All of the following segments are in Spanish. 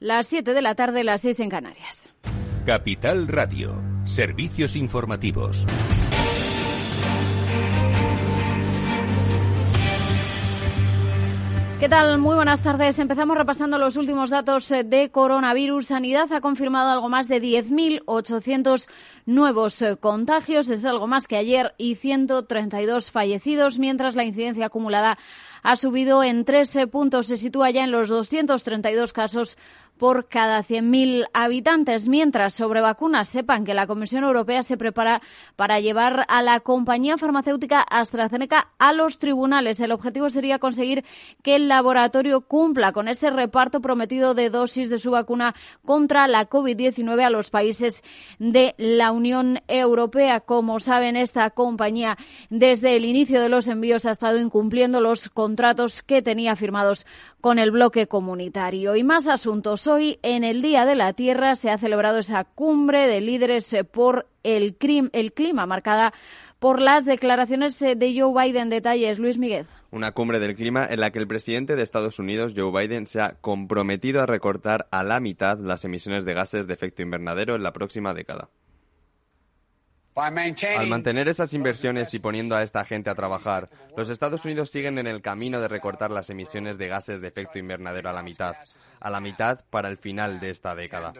Las 7 de la tarde, las 6 en Canarias. Capital Radio, servicios informativos. ¿Qué tal? Muy buenas tardes. Empezamos repasando los últimos datos eh, de coronavirus. Sanidad ha confirmado algo más de 10.800 nuevos eh, contagios. Es algo más que ayer y 132 fallecidos, mientras la incidencia acumulada ha subido en 13 puntos. Se sitúa ya en los 232 casos por cada 100.000 habitantes. Mientras, sobre vacunas, sepan que la Comisión Europea se prepara para llevar a la compañía farmacéutica AstraZeneca a los tribunales. El objetivo sería conseguir que el laboratorio cumpla con ese reparto prometido de dosis de su vacuna contra la COVID-19 a los países de la Unión Europea. Como saben, esta compañía desde el inicio de los envíos ha estado incumpliendo los contratos que tenía firmados con el bloque comunitario. Y más asuntos. Hoy, en el Día de la Tierra, se ha celebrado esa cumbre de líderes eh, por el, clima, marcada por las declaraciones eh, de Joe Biden. Detalles, Luis Miguel. Una cumbre del clima en la que el presidente de Estados Unidos, Joe Biden, se ha comprometido a recortar a la mitad las emisiones de gases de efecto invernadero en la próxima década. Al mantener esas inversiones y poniendo a esta gente a trabajar, los Estados Unidos siguen en el camino de recortar las emisiones de gases de efecto invernadero a la mitad, a la mitad para el final de esta década.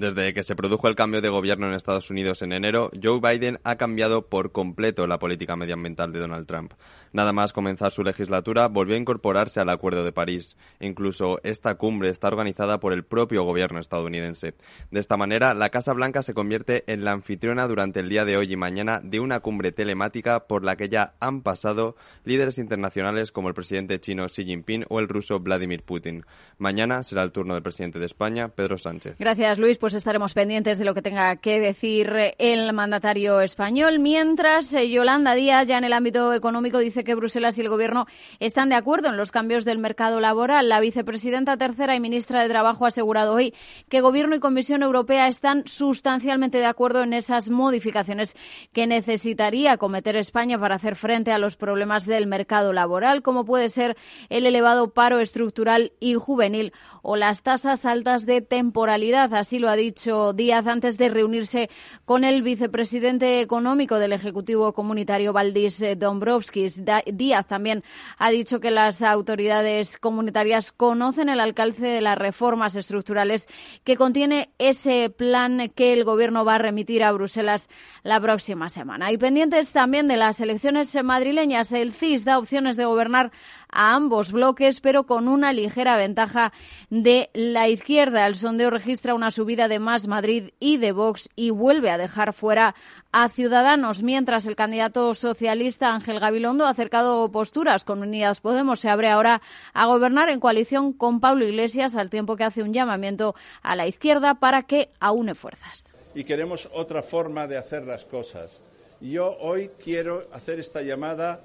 Desde que se produjo el cambio de gobierno en Estados Unidos en enero, Joe Biden ha cambiado por completo la política medioambiental de Donald Trump. Nada más comenzar su legislatura, volvió a incorporarse al Acuerdo de París. Incluso esta cumbre está organizada por el propio gobierno estadounidense. De esta manera, la Casa Blanca se convierte en la anfitriona durante el día de hoy y mañana de una cumbre telemática por la que ya han pasado líderes internacionales como el presidente chino Xi Jinping o el ruso Vladimir Putin. Mañana será el turno del presidente de España, Pedro Sánchez. Gracias, Luis. Pues estaremos pendientes de lo que tenga que decir el mandatario español. Mientras, eh, Yolanda Díaz, ya en el ámbito económico, dice que Bruselas y el Gobierno están de acuerdo en los cambios del mercado laboral. La vicepresidenta tercera y ministra de Trabajo ha asegurado hoy que Gobierno y Comisión Europea están sustancialmente de acuerdo en esas modificaciones que necesitaría cometer España para hacer frente a los problemas del mercado laboral, como puede ser el elevado paro estructural y juvenil o las tasas altas de temporalidad. Así lo ha dicho Díaz antes de reunirse con el vicepresidente económico del Ejecutivo Comunitario, Valdis Dombrovskis. Díaz también ha dicho que las autoridades comunitarias conocen el alcance de las reformas estructurales que contiene ese plan que el Gobierno va a remitir a Bruselas la próxima semana. Y pendientes también de las elecciones madrileñas, el CIS da opciones de gobernar a ambos bloques, pero con una ligera ventaja de la izquierda. El sondeo registra una subida de Más Madrid y de Vox y vuelve a dejar fuera a Ciudadanos, mientras el candidato socialista Ángel Gabilondo ha acercado posturas con Unidas Podemos. Se abre ahora a gobernar en coalición con Pablo Iglesias, al tiempo que hace un llamamiento a la izquierda para que aúne fuerzas. Y queremos otra forma de hacer las cosas. Yo hoy quiero hacer esta llamada.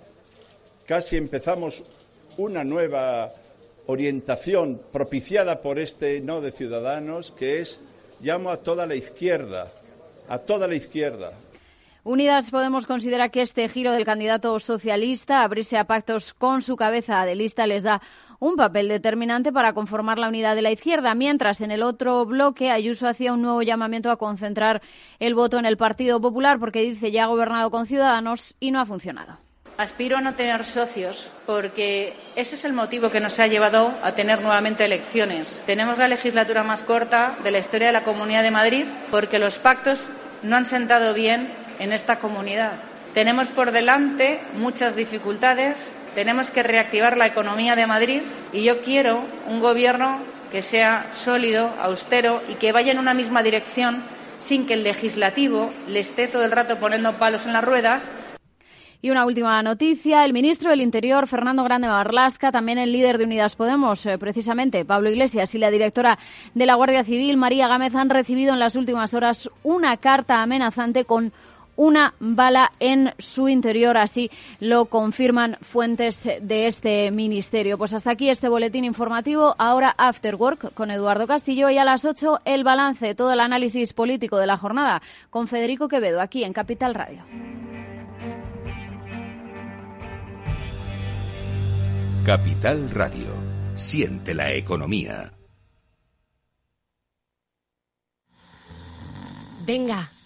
Casi empezamos una nueva orientación propiciada por este no de Ciudadanos, que es llamo a toda la izquierda, a toda la izquierda. Unidas Podemos considera que este giro del candidato socialista, abrirse a pactos con su cabeza de lista, les da un papel determinante para conformar la unidad de la izquierda, mientras en el otro bloque Ayuso hacía un nuevo llamamiento a concentrar el voto en el Partido Popular porque dice ya ha gobernado con Ciudadanos y no ha funcionado. Aspiro a no tener socios porque ese es el motivo que nos ha llevado a tener nuevamente elecciones. Tenemos la legislatura más corta de la historia de la Comunidad de Madrid porque los pactos no han sentado bien en esta comunidad. Tenemos por delante muchas dificultades, tenemos que reactivar la economía de Madrid y yo quiero un gobierno que sea sólido, austero y que vaya en una misma dirección sin que el legislativo le esté todo el rato poniendo palos en las ruedas y una última noticia, el ministro del Interior, Fernando Grande Marlasca, también el líder de Unidas Podemos, eh, precisamente Pablo Iglesias, y la directora de la Guardia Civil, María Gámez, han recibido en las últimas horas una carta amenazante con una bala en su interior, así lo confirman fuentes de este ministerio. Pues hasta aquí este boletín informativo. Ahora After Work con Eduardo Castillo y a las 8 el balance, todo el análisis político de la jornada con Federico Quevedo aquí en Capital Radio. Capital Radio. Siente la economía. Venga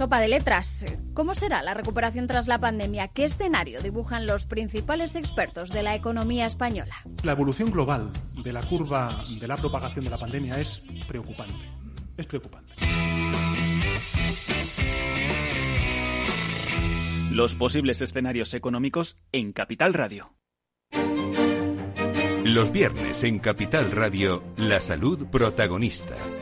Sopa de letras. ¿Cómo será la recuperación tras la pandemia? ¿Qué escenario dibujan los principales expertos de la economía española? La evolución global de la curva de la propagación de la pandemia es preocupante. Es preocupante. Los posibles escenarios económicos en Capital Radio. Los viernes en Capital Radio, la salud protagonista.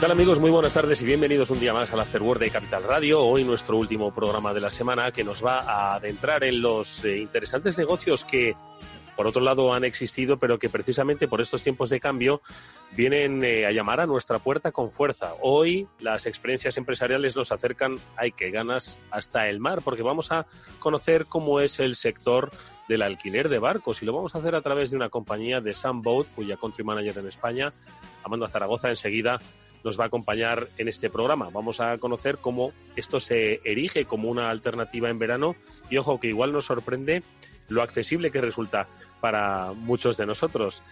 ¿Qué tal amigos? Muy buenas tardes y bienvenidos un día más al Afterword de Capital Radio. Hoy nuestro último programa de la semana que nos va a adentrar en los eh, interesantes negocios que por otro lado han existido, pero que precisamente por estos tiempos de cambio vienen eh, a llamar a nuestra puerta con fuerza. Hoy las experiencias empresariales nos acercan, hay que ganas, hasta el mar, porque vamos a conocer cómo es el sector del alquiler de barcos y lo vamos a hacer a través de una compañía de Sunboat, cuya country manager en España, Amanda Zaragoza, enseguida nos va a acompañar en este programa. Vamos a conocer cómo esto se erige como una alternativa en verano y ojo que igual nos sorprende lo accesible que resulta para muchos de nosotros.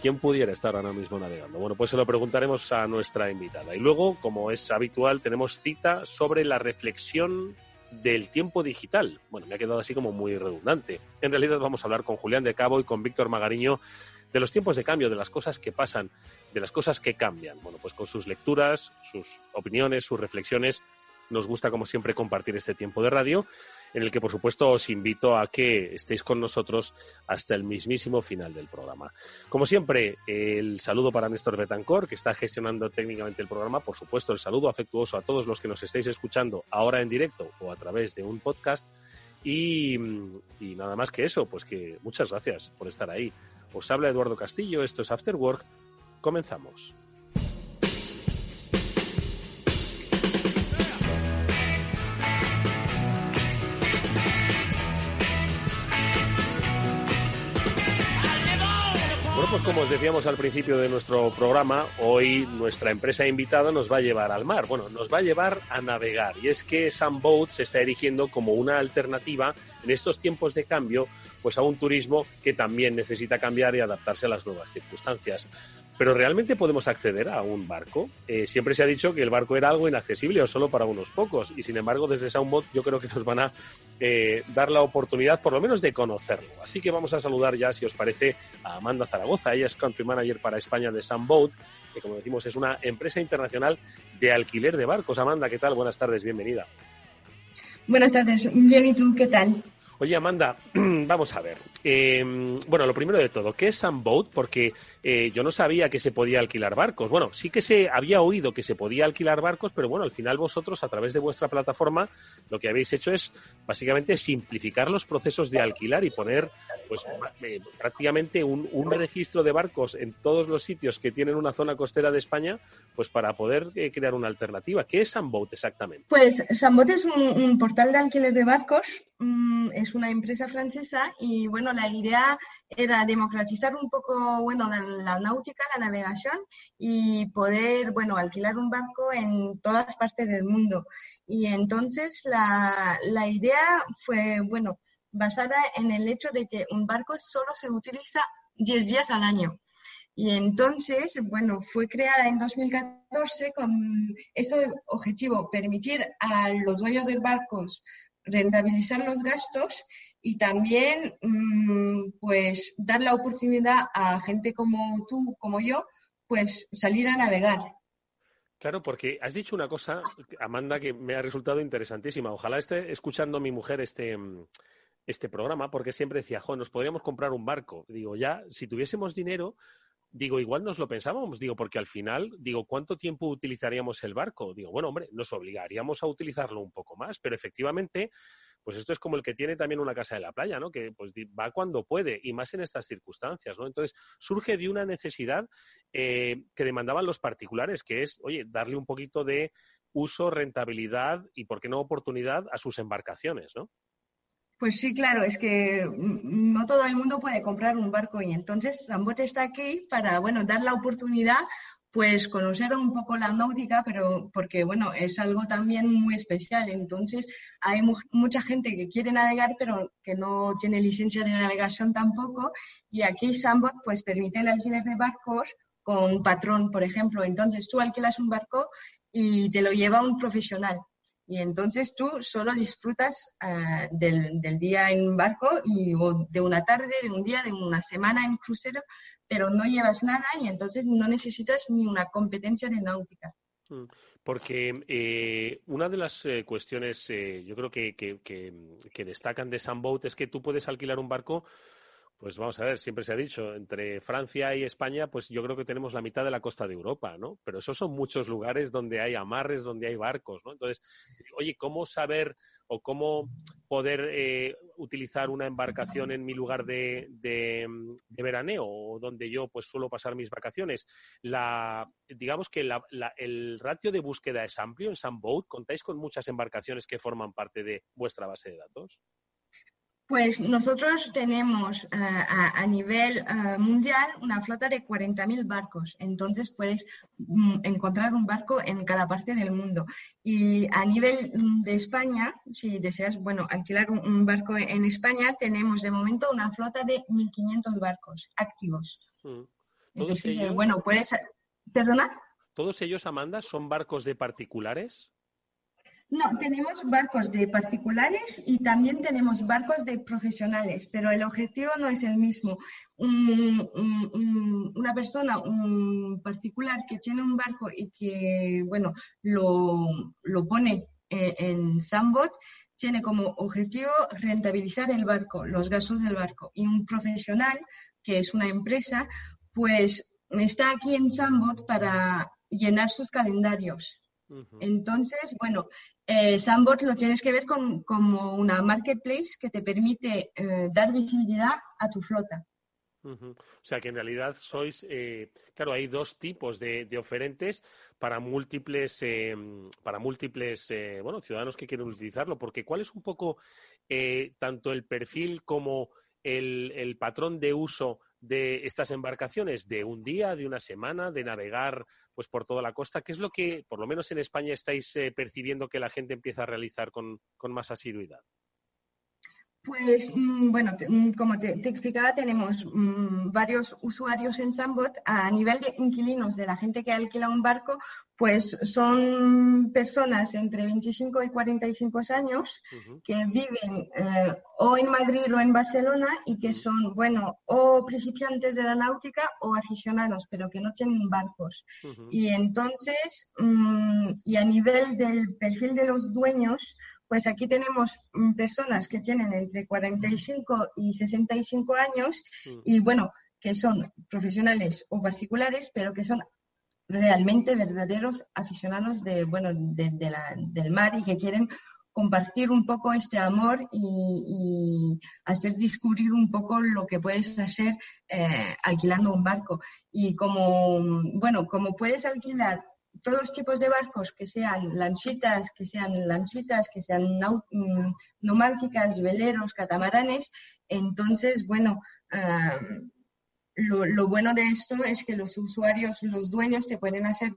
¿Quién pudiera estar ahora mismo navegando? Bueno, pues se lo preguntaremos a nuestra invitada. Y luego, como es habitual, tenemos cita sobre la reflexión del tiempo digital. Bueno, me ha quedado así como muy redundante. En realidad vamos a hablar con Julián de Cabo y con Víctor Magariño de los tiempos de cambio, de las cosas que pasan, de las cosas que cambian. Bueno, pues con sus lecturas, sus opiniones, sus reflexiones, nos gusta como siempre compartir este tiempo de radio, en el que por supuesto os invito a que estéis con nosotros hasta el mismísimo final del programa. Como siempre, el saludo para Néstor Betancor, que está gestionando técnicamente el programa. Por supuesto, el saludo afectuoso a todos los que nos estéis escuchando ahora en directo o a través de un podcast. Y, y nada más que eso, pues que muchas gracias por estar ahí. Os habla Eduardo Castillo, esto es After Work. Comenzamos. Pues como os decíamos al principio de nuestro programa, hoy nuestra empresa invitada nos va a llevar al mar. Bueno, nos va a llevar a navegar. Y es que Sunboat se está erigiendo como una alternativa en estos tiempos de cambio pues a un turismo que también necesita cambiar y adaptarse a las nuevas circunstancias. Pero ¿realmente podemos acceder a un barco? Eh, siempre se ha dicho que el barco era algo inaccesible o solo para unos pocos. Y sin embargo, desde Soundbot yo creo que nos van a eh, dar la oportunidad, por lo menos, de conocerlo. Así que vamos a saludar ya, si os parece, a Amanda Zaragoza. Ella es Country Manager para España de Soundboat, que como decimos es una empresa internacional de alquiler de barcos. Amanda, ¿qué tal? Buenas tardes, bienvenida. Buenas tardes, bien, ¿y tú qué tal? Oye, Amanda, vamos a ver. Em, bueno, lo primero de todo, ¿qué es Sunboat? Porque eh, yo no sabía que se podía alquilar barcos. Bueno, sí que se había oído que se podía alquilar barcos, pero bueno, al final vosotros, a través de vuestra plataforma, lo que habéis hecho es básicamente simplificar los procesos de alquilar y poner, pues, eh, prácticamente un, registro de barcos en todos los sitios que tienen una zona costera de España, pues para poder eh, crear una alternativa. ¿Qué es Sunboat exactamente? Pues Sunboat es un portal de alquiler de barcos Mm, es una empresa francesa y bueno, la idea era democratizar un poco, bueno, la, náutica, la navegación y poder, bueno, alquilar un barco en todas partes del mundo. Y entonces la, la idea fue, bueno, basada en el hecho de que un barco solo se utiliza 10 días al año. Y entonces, bueno, fue creada en 2014 con ese objetivo, permitir a los dueños de barcos rentabilizar los gastos y también mm, pues dar la oportunidad a gente como tú, como yo, pues salir a navegar. Claro, porque has dicho una cosa, Amanda, que me ha resultado interesantísima. Ojalá esté escuchando mi mujer este, este programa, porque siempre decía, jo, nos podríamos comprar un barco. Digo, ya, si tuviésemos dinero, digo, igual nos lo pensábamos, digo, porque al final, digo, ¿cuánto tiempo utilizaríamos el barco? Digo, bueno, hombre, nos obligaríamos a utilizarlo un poco más, pero efectivamente, pues esto es como el que tiene también una casa de la playa, ¿no? Que pues va cuando puede y más en estas circunstancias, ¿no? Entonces, surge de una necesidad eh, que demandaban los particulares, que es, oye, darle un poquito de uso, rentabilidad y, ¿por qué no, oportunidad a sus embarcaciones, ¿no? Pues sí, claro, es que no todo el mundo puede comprar un barco y entonces Zambot está aquí para, bueno, dar la oportunidad, pues conocer un poco la náutica, pero porque, bueno, es algo también muy especial. Entonces, hay mucha gente que quiere navegar, pero que no tiene licencia de navegación tampoco. Y aquí Sambot, pues, permite el alquiler de barcos con patrón, por ejemplo. Entonces, tú alquilas un barco y te lo lleva un profesional. Y entonces tú solo disfrutas eh, del, día en barco y de una tarde, de un día, de una semana en crucero, pero no llevas nada y entonces no necesitas ni una competencia de náutica. Mm, porque eh, una de las eh, cuestiones, yo creo que, que, que, destacan de Sunboat es que tú puedes alquilar un barco pues vamos a ver, siempre se ha dicho, entre Francia y España, pues yo creo que tenemos la mitad de la costa de Europa, ¿no? Pero esos son muchos lugares donde hay amarres, donde hay barcos, ¿no? Entonces, oye, ¿cómo saber o cómo poder eh, utilizar una embarcación en mi lugar de, de, veraneo o donde yo pues suelo pasar mis vacaciones? La, digamos que el ratio de búsqueda es amplio en Sunboat. ¿Contáis con muchas embarcaciones que forman parte de vuestra base de datos? Pues nosotros tenemos eh, a, nivel eh, mundial una flota de 40.000 barcos, entonces puedes mm, encontrar un barco en cada parte del mundo. Y a nivel mm, de España, si deseas, bueno, alquilar un, barco en España, tenemos de momento una flota de 1.500 barcos activos. Mm. bueno, puedes, ¿perdona? ¿Todos ellos, Amanda, son barcos de particulares? No, tenemos barcos de particulares y también tenemos barcos de profesionales, pero el objetivo no es el mismo. una persona, un particular que tiene un barco y que, bueno, lo, pone eh, en Sambot, tiene como objetivo rentabilizar el barco, los gastos del barco. Y un profesional, que es una empresa, pues está aquí en Sambot para llenar sus calendarios. Entonces, bueno, eh, Sandbox lo tienes que ver con, como una marketplace que te permite eh, dar visibilidad a tu flota. O sea que en realidad sois, eh, claro, hay dos tipos de, oferentes para múltiples, em, para múltiples, eh, bueno, ciudadanos que quieren utilizarlo. Porque ¿cuál es un poco tanto el perfil como el patrón de uso de estas embarcaciones? De un día, de una semana, de navegar pues por toda la costa. ¿Qué es lo que, por lo menos en España, estáis eh, percibiendo que la gente empieza a realizar con, más asiduidad? Pues mm, bueno, mm, como te, explicaba, tenemos mm, varios usuarios en Sambot. A nivel de inquilinos, de la gente que alquila un barco, pues son personas entre 25 y 45 años que viven eh, o en Madrid o en Barcelona y que son, bueno, o principiantes de la náutica o aficionados, pero que no tienen barcos. Y entonces, y a nivel del perfil de los dueños, pues aquí tenemos mm, personas que tienen entre 45 y 65 años mm. y bueno, que son profesionales o particulares, pero que son realmente verdaderos aficionados de, bueno, del mar y que quieren compartir un poco este amor y, hacer descubrir un poco lo que puedes hacer eh, alquilando un barco. Y como, bueno, como puedes alquilar todos tipos de barcos, que sean lanchitas, que sean lanchitas, que sean mm, neumáticas, veleros, catamaranes, entonces, bueno, lo, bueno de esto es que los usuarios, los dueños te pueden hacer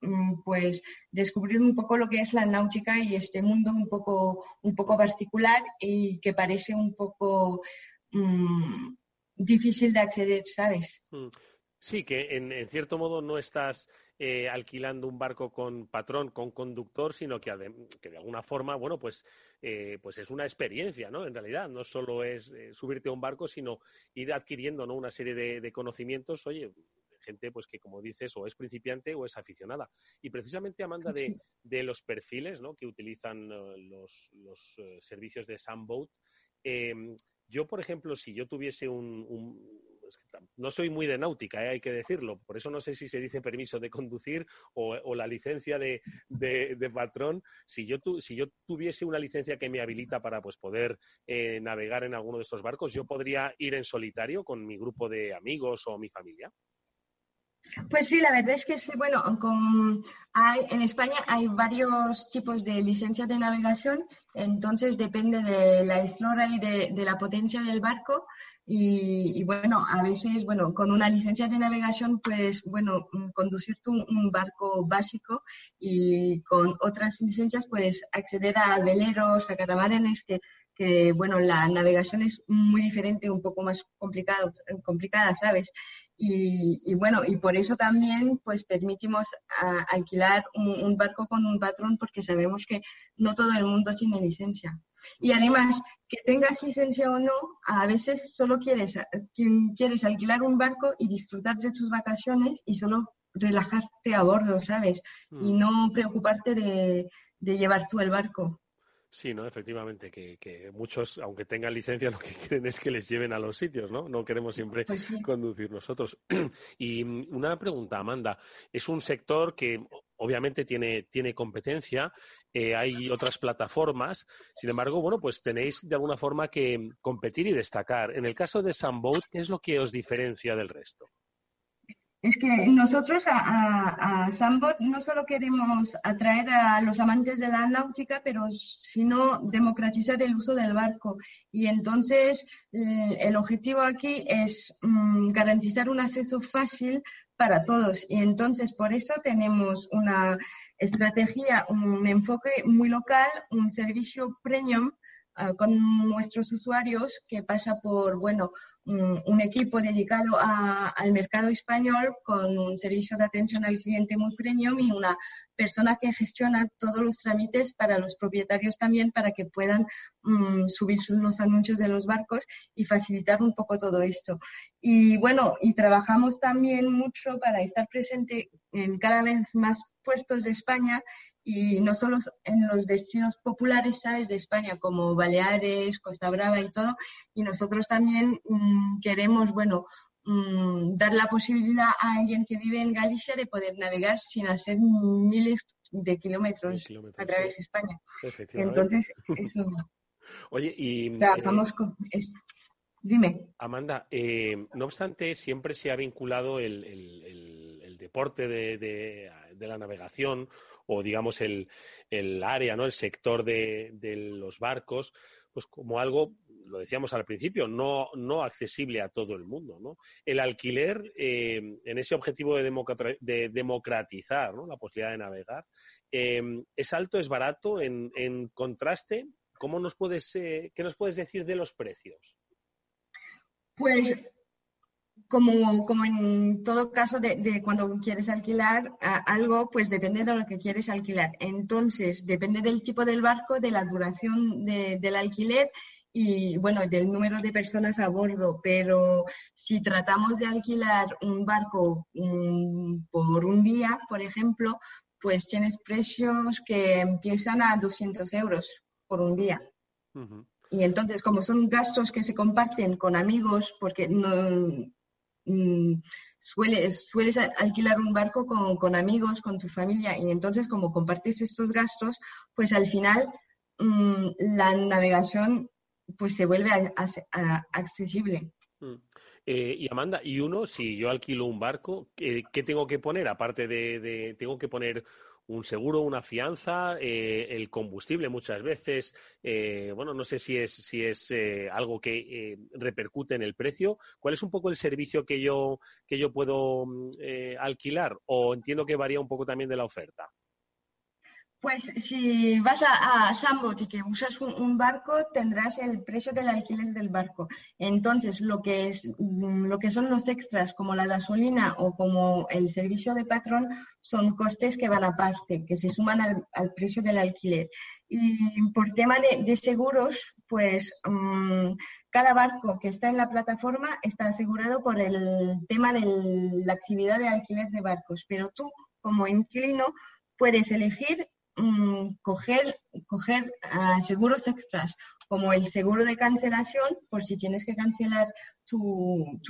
mm, pues descubrir un poco lo que es la náutica y este mundo un poco, un poco particular y que parece un poco mm, difícil de acceder, ¿sabes? Sí, que en cierto modo no estás eh, alquilando un barco con patrón, con conductor, sino que, de alguna forma, bueno, pues, eh, pues es una experiencia, ¿no? En realidad, no solo es eh, subirte a un barco, sino ir adquiriendo ¿no? una serie de, conocimientos, oye, gente pues que como dices o es principiante o es aficionada. Y precisamente Amanda de, de los perfiles ¿no? que utilizan los, los servicios de Sunboat, em, yo por ejemplo si yo tuviese un, no soy muy de náutica, ¿eh? hay que decirlo. Por eso no sé si se dice permiso de conducir o, la licencia de, patrón. Si yo, tuviese una licencia que me habilita para pues, poder eh, navegar en alguno de estos barcos, ¿yo podría ir en solitario con mi grupo de amigos o mi familia? Pues sí, la verdad es que sí, bueno, hay, en España hay varios tipos de licencias de navegación, entonces depende de la eslora y de la potencia del barco, y, bueno, a veces, bueno, con una licencia de navegación, pues, bueno, mm, conducir un, un, barco básico y con otras licencias, pues, acceder a veleros, a catamaranes, que, que, bueno, la navegación es muy diferente, un poco más complicado, complicada, ¿sabes? Y, bueno, y por eso también pues permitimos alquilar un, barco con un patrón porque sabemos que no todo el mundo tiene licencia. Y además, que tengas licencia o no, a veces solo quieres, quieres alquilar un barco y disfrutar de tus vacaciones y solo relajarte a bordo, ¿sabes? Y mm. no preocuparte de, de llevar tú el barco. Sí, no, efectivamente, que, muchos, aunque tengan licencia, lo que quieren es que les lleven a los sitios, ¿no? No queremos siempre pues conducir nosotros. y mm, una pregunta, Amanda. Es un sector que obviamente tiene, tiene competencia, eh, hay otras plataformas, sin embargo, bueno, pues tenéis de alguna forma que competir y destacar. En el caso de Sunboat, ¿qué es lo que os diferencia del resto? Es que nosotros a, a, Sambot no solo queremos atraer a los amantes de la náutica, pero sino democratizar el uso del barco. Y entonces eh, el objetivo aquí es mm, garantizar un acceso fácil para todos. Y entonces por eso tenemos una estrategia, un enfoque muy local, un servicio premium con nuestros usuarios que pasa por, bueno, un, equipo dedicado al mercado español con un servicio de atención al cliente muy premium y una persona que gestiona todos los trámites para los propietarios también para que puedan mm, subir los anuncios de los barcos y facilitar un poco todo esto. Y bueno, y trabajamos también mucho para estar presente en cada vez más puertos de España y no solo en los destinos populares ¿sabes? de España como Baleares, Costa Brava y todo, y nosotros también mm, queremos, bueno, mm, dar la posibilidad a alguien que vive en Galicia de poder navegar sin hacer miles de kilómetros, a través de España. Entonces, eso. Oye, y. Trabajamos con esto. Dime. Amanda, eh, no obstante, siempre se ha vinculado el, el, deporte de, de, de, la navegación o digamos el, el área, ¿no? el sector de, de, los barcos, pues como algo, lo decíamos al principio, no, no accesible a todo el mundo. ¿no? El alquiler, eh, en ese objetivo de, de democratizar ¿no? la posibilidad de navegar, eh, ¿es alto, es barato en, en contraste ¿cómo nos puedes, eh, ¿qué nos puedes decir de los precios? Pues como, como en todo caso de, cuando quieres alquilar algo, pues depende de lo que quieres alquilar. Entonces, depende del tipo del barco, de la duración del alquiler y, bueno, del número de personas a bordo. Pero si tratamos de alquilar un barco mm, por un día, por ejemplo, pues tienes precios que empiezan a 200 euros por un día. Y entonces, como son gastos que se comparten con amigos, porque no, Mm, sueles, sueles alquilar un barco con, amigos, con tu familia, y entonces como compartes estos gastos, pues al final mm, la navegación pues se vuelve accesible. Mm. Eh, y Amanda, y uno, si yo alquilo un barco, ¿qué, tengo que poner? Aparte de, de, tengo que poner un seguro, una fianza, eh, el combustible muchas veces, eh, bueno, no sé si es, si es eh, algo que repercute en el precio. ¿Cuál es un poco el servicio que yo, que yo puedo mm, alquilar? O entiendo que varía un poco también de la oferta. Pues si vas a, a Sambot y que usas un, barco, tendrás el precio del alquiler del barco. Entonces, lo que, es, mm, lo que son los extras, como la gasolina o como el servicio de patrón, son costes que van aparte, que se suman al, precio del alquiler. Y por tema de, seguros, pues mm, cada barco que está en la plataforma está asegurado por el tema de la actividad de alquiler de barcos. Pero tú, como inquilino, puedes elegir Mm, coger, ah, seguros extras, como el seguro de cancelación, por si tienes que cancelar tu,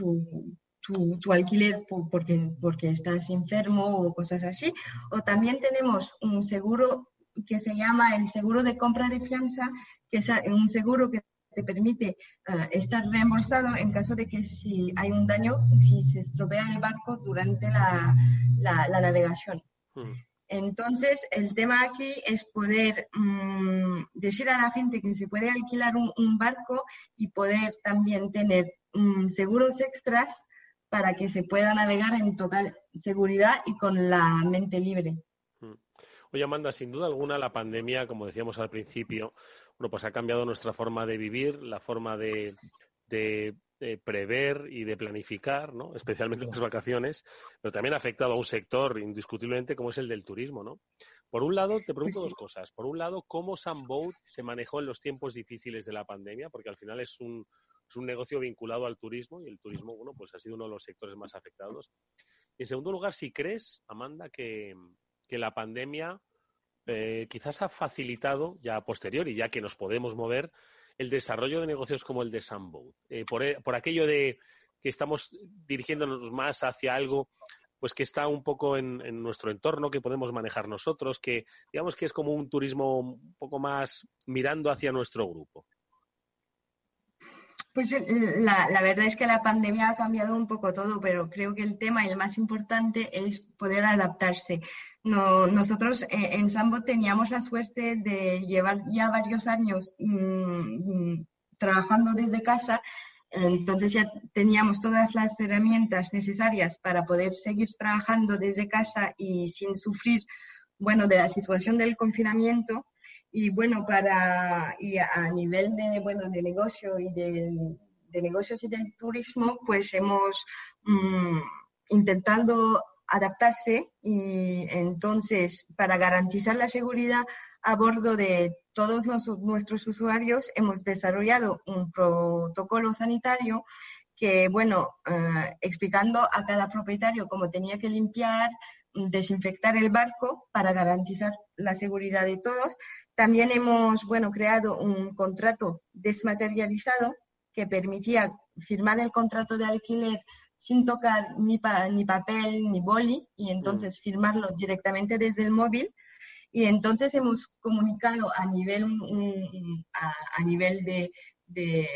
alquiler porque, estás enfermo o cosas así. O también tenemos un seguro que se llama el seguro de compra de fianza, que es un seguro que te permite ah, estar reembolsado en caso de que si hay un daño, si se estropea el barco durante la, navegación. Hmm. Entonces, el tema aquí es poder mm, decir a la gente que se puede alquilar un, barco y poder también tener mm, seguros extras para que se pueda navegar en total seguridad y con la mente libre. Mm. Oye, Amanda, sin duda alguna la pandemia, como decíamos al principio, bueno, pues ha cambiado nuestra forma de vivir, la forma de de prever y de planificar, ¿no? especialmente las vacaciones, pero también ha afectado a un sector indiscutiblemente como es el del turismo. ¿no? Por un lado, te pregunto dos cosas. Por un lado, ¿cómo Sunboat se manejó en los tiempos difíciles de la pandemia? Porque al final es un, es un negocio vinculado al turismo y el turismo, bueno, pues ha sido uno de los sectores más afectados. Y en segundo lugar, si crees, Amanda, que, que la pandemia eh, quizás ha facilitado ya a posteriori, ya que nos podemos mover, el desarrollo de negocios como el de Sunboat? Eh, e, por, aquello de que estamos dirigiéndonos más hacia algo pues que está un poco en, nuestro entorno, que podemos manejar nosotros, que digamos que es como un turismo un poco más mirando hacia nuestro grupo. Pues eh, la, verdad es que la pandemia ha cambiado un poco todo, pero creo que el tema y el más importante es poder adaptarse. No, nosotros eh, en Sambo teníamos la suerte de llevar ya varios años mm, mm, trabajando desde casa, entonces ya teníamos todas las herramientas necesarias para poder seguir trabajando desde casa y sin sufrir, bueno, de la situación del confinamiento. Y bueno, para, y a nivel de, bueno, de negocio y de, de negocios y del turismo, pues hemos mm, intentado adaptarse y entonces para garantizar la seguridad a bordo de todos nuestros usuarios hemos desarrollado un protocolo sanitario que, bueno, eh, explicando a cada propietario cómo tenía que limpiar, desinfectar el barco para garantizar la seguridad de todos. También hemos, bueno, creado un contrato desmaterializado que permitía firmar el contrato de alquiler sin tocar ni, ni papel ni boli y entonces mm. firmarlo directamente desde el móvil. Y entonces hemos comunicado a nivel, a, nivel de,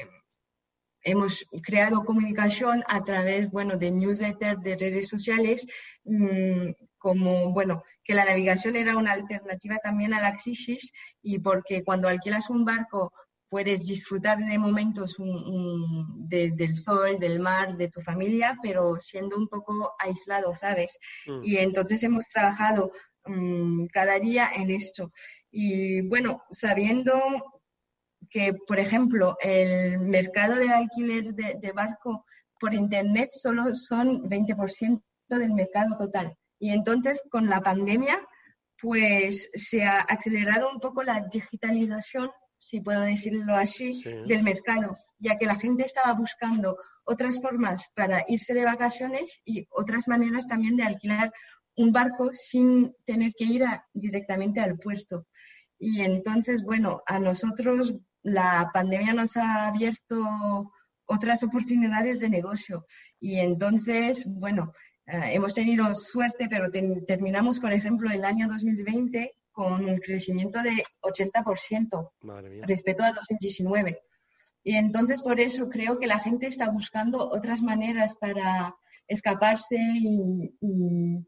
hemos creado comunicación a través, bueno, de newsletters, de redes sociales, mm, como, bueno, que la navegación era una alternativa también a la crisis y porque cuando alquilas un barco puedes disfrutar de momentos del sol, del mar, de tu familia, pero siendo un poco aislado, ¿sabes? Mm. Y entonces hemos trabajado mm, cada día en esto. Y bueno, sabiendo que, por ejemplo, el mercado de alquiler de, barco por Internet solo son 20% del mercado total. Y entonces, con la pandemia, pues se ha acelerado un poco la digitalización, si puedo decirlo así, del mercado, ya que la gente estaba buscando otras formas para irse de vacaciones y otras maneras también de alquilar un barco sin tener que ir directamente al puerto. Y entonces, bueno, a nosotros la pandemia nos ha abierto otras oportunidades de negocio. Y entonces, bueno, eh, hemos tenido suerte, pero terminamos, por ejemplo, el año 2020 con un crecimiento de 80% respecto a 2019. Y entonces por eso creo que la gente está buscando otras maneras para escaparse y, y,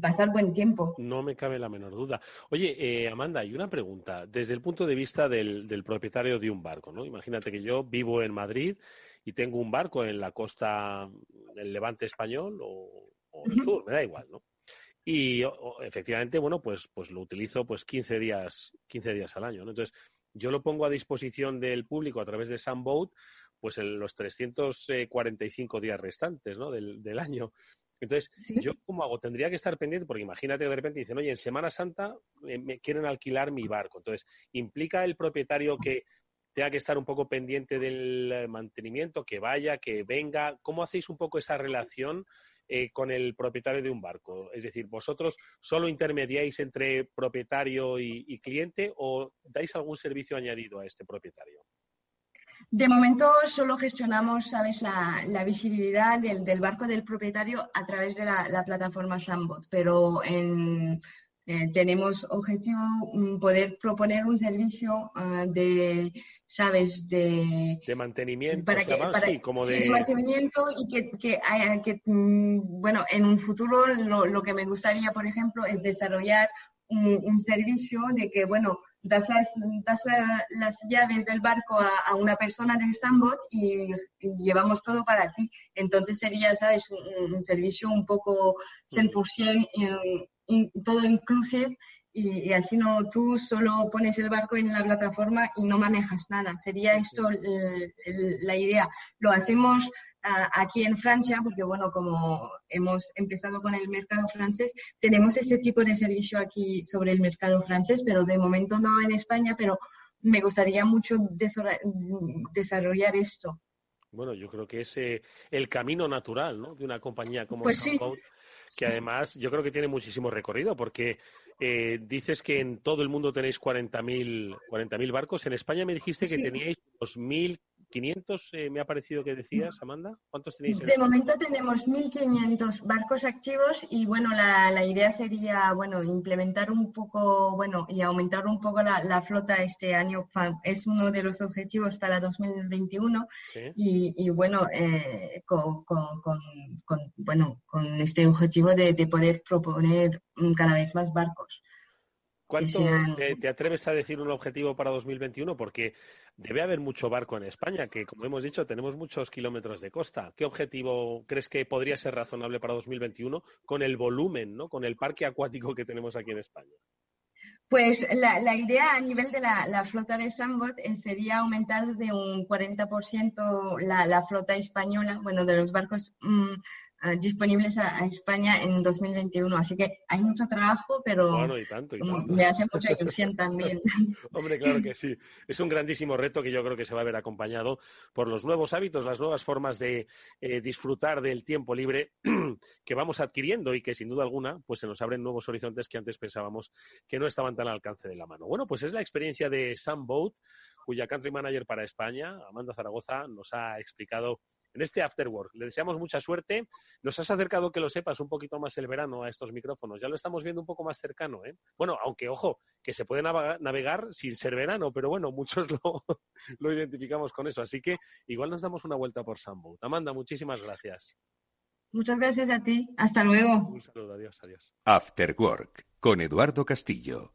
pasar buen tiempo. No me cabe la menor duda. Oye, eh, Amanda, hay una pregunta. Desde el punto de vista del, del, propietario de un barco, ¿no? Imagínate que yo vivo en Madrid y tengo un barco en la costa del Levante español o, o del sur, me da igual, ¿no? Y efectivamente, bueno, pues, pues lo utilizo pues 15 días, 15 días al año, ¿no? Entonces, yo lo pongo a disposición del público a través de Sunboat, pues en los 345 días restantes ¿no? del, año. Entonces, ¿yo cómo hago? Tendría que estar pendiente, porque imagínate de repente dicen, oye, en Semana Santa eh, me quieren alquilar mi barco. Entonces, ¿implica el propietario que tenga que estar un poco pendiente del mantenimiento, que vaya, que venga? ¿Cómo hacéis un poco esa relación eh, con el propietario de un barco? Es decir, ¿vosotros solo intermediáis entre propietario y, cliente o dais algún servicio añadido a este propietario? De momento solo gestionamos, sabes, la, visibilidad del, barco del propietario a través de la, la plataforma Sambot, pero en, eh, tenemos objetivo mm, poder proponer un servicio ah, de, ¿sabes? De, de mantenimiento, para sí, como de... mantenimiento y que, que, que mm, bueno, en un futuro lo, lo, que me gustaría, por ejemplo, es desarrollar un, servicio de que, bueno, das las, das las llaves del barco a, una persona del Sandbot y, llevamos todo para ti. Entonces sería, ¿sabes? Un, un servicio un poco 100% todo inclusive y, así no tú solo pones el barco en la plataforma y no manejas nada. Sería esto la idea. Lo hacemos aquí en Francia porque, bueno, como hemos empezado con el mercado francés, tenemos ese tipo de servicio aquí sobre el mercado francés, pero de momento no en España, pero me gustaría mucho desarrollar esto. Bueno, yo creo que es eh, el camino natural ¿no? de una compañía como pues que además yo creo que tiene muchísimo recorrido, porque eh, dices que en todo el mundo tenéis 40.000 40 barcos. En España me dijiste que teníais 2.000 500 eh, me ha parecido que decías, Amanda. ¿Cuántos tenéis? de momento tenemos 1.500 barcos activos y bueno, la, idea sería, bueno, implementar un poco, bueno, y aumentar un poco la, flota este año. Es uno de los objetivos para 2021 y, bueno, eh, con, bueno, con este objetivo de, de poder proponer cada vez más barcos. ¿Cuánto te, atreves a decir un objetivo para 2021? Porque debe haber mucho barco en España, que como hemos dicho, tenemos muchos kilómetros de costa. ¿Qué objetivo crees que podría ser razonable para 2021 con el volumen, ¿no? con el parque acuático que tenemos aquí en España? Pues la, idea a nivel de la, flota de Sambot eh, sería aumentar de un 40% la, la, flota española, bueno, de los barcos mm, disponibles a, España en 2021. Así que hay mucho trabajo, pero me hace mucha ilusión también. Hombre, claro que sí. Es un grandísimo reto que yo creo que se va a ver acompañado por los nuevos hábitos, las nuevas formas de eh, disfrutar del tiempo libre que vamos adquiriendo y que sin duda alguna pues se nos abren nuevos horizontes que antes pensábamos que no estaban tan al alcance de la mano. Bueno, pues es la experiencia de Sam Boat, cuya country manager para España, Amanda Zaragoza, nos ha explicado en este Afterwork. Le deseamos mucha suerte. Nos has acercado, que lo sepas, un poquito más el verano a estos micrófonos. Ya lo estamos viendo un poco más cercano. ¿eh? Bueno, aunque, ojo, que se puede navegar sin ser verano, pero bueno, muchos lo, lo identificamos con eso. Así que igual nos damos una vuelta por Sambo. Amanda, muchísimas gracias. Muchas gracias a ti. Hasta luego. Un saludo. Adiós. Adiós. Afterwork con Eduardo Castillo.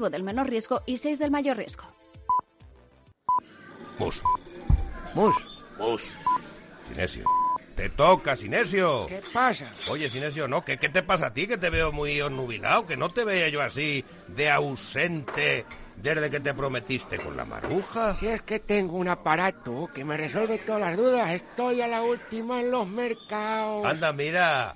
del menor riesgo y 6 del mayor riesgo. Mus. Mus. Mus. Sinesio. Te toca, Sinesio. ¿Qué pasa? Oye, Sinesio, ¿no? ¿Qué, ¿Qué te pasa a ti? Que te veo muy onnubilado, que no te veía yo así de ausente desde que te prometiste con la maruja. Si es que tengo un aparato que me resuelve todas las dudas, estoy a la última en los mercados. Anda, mira,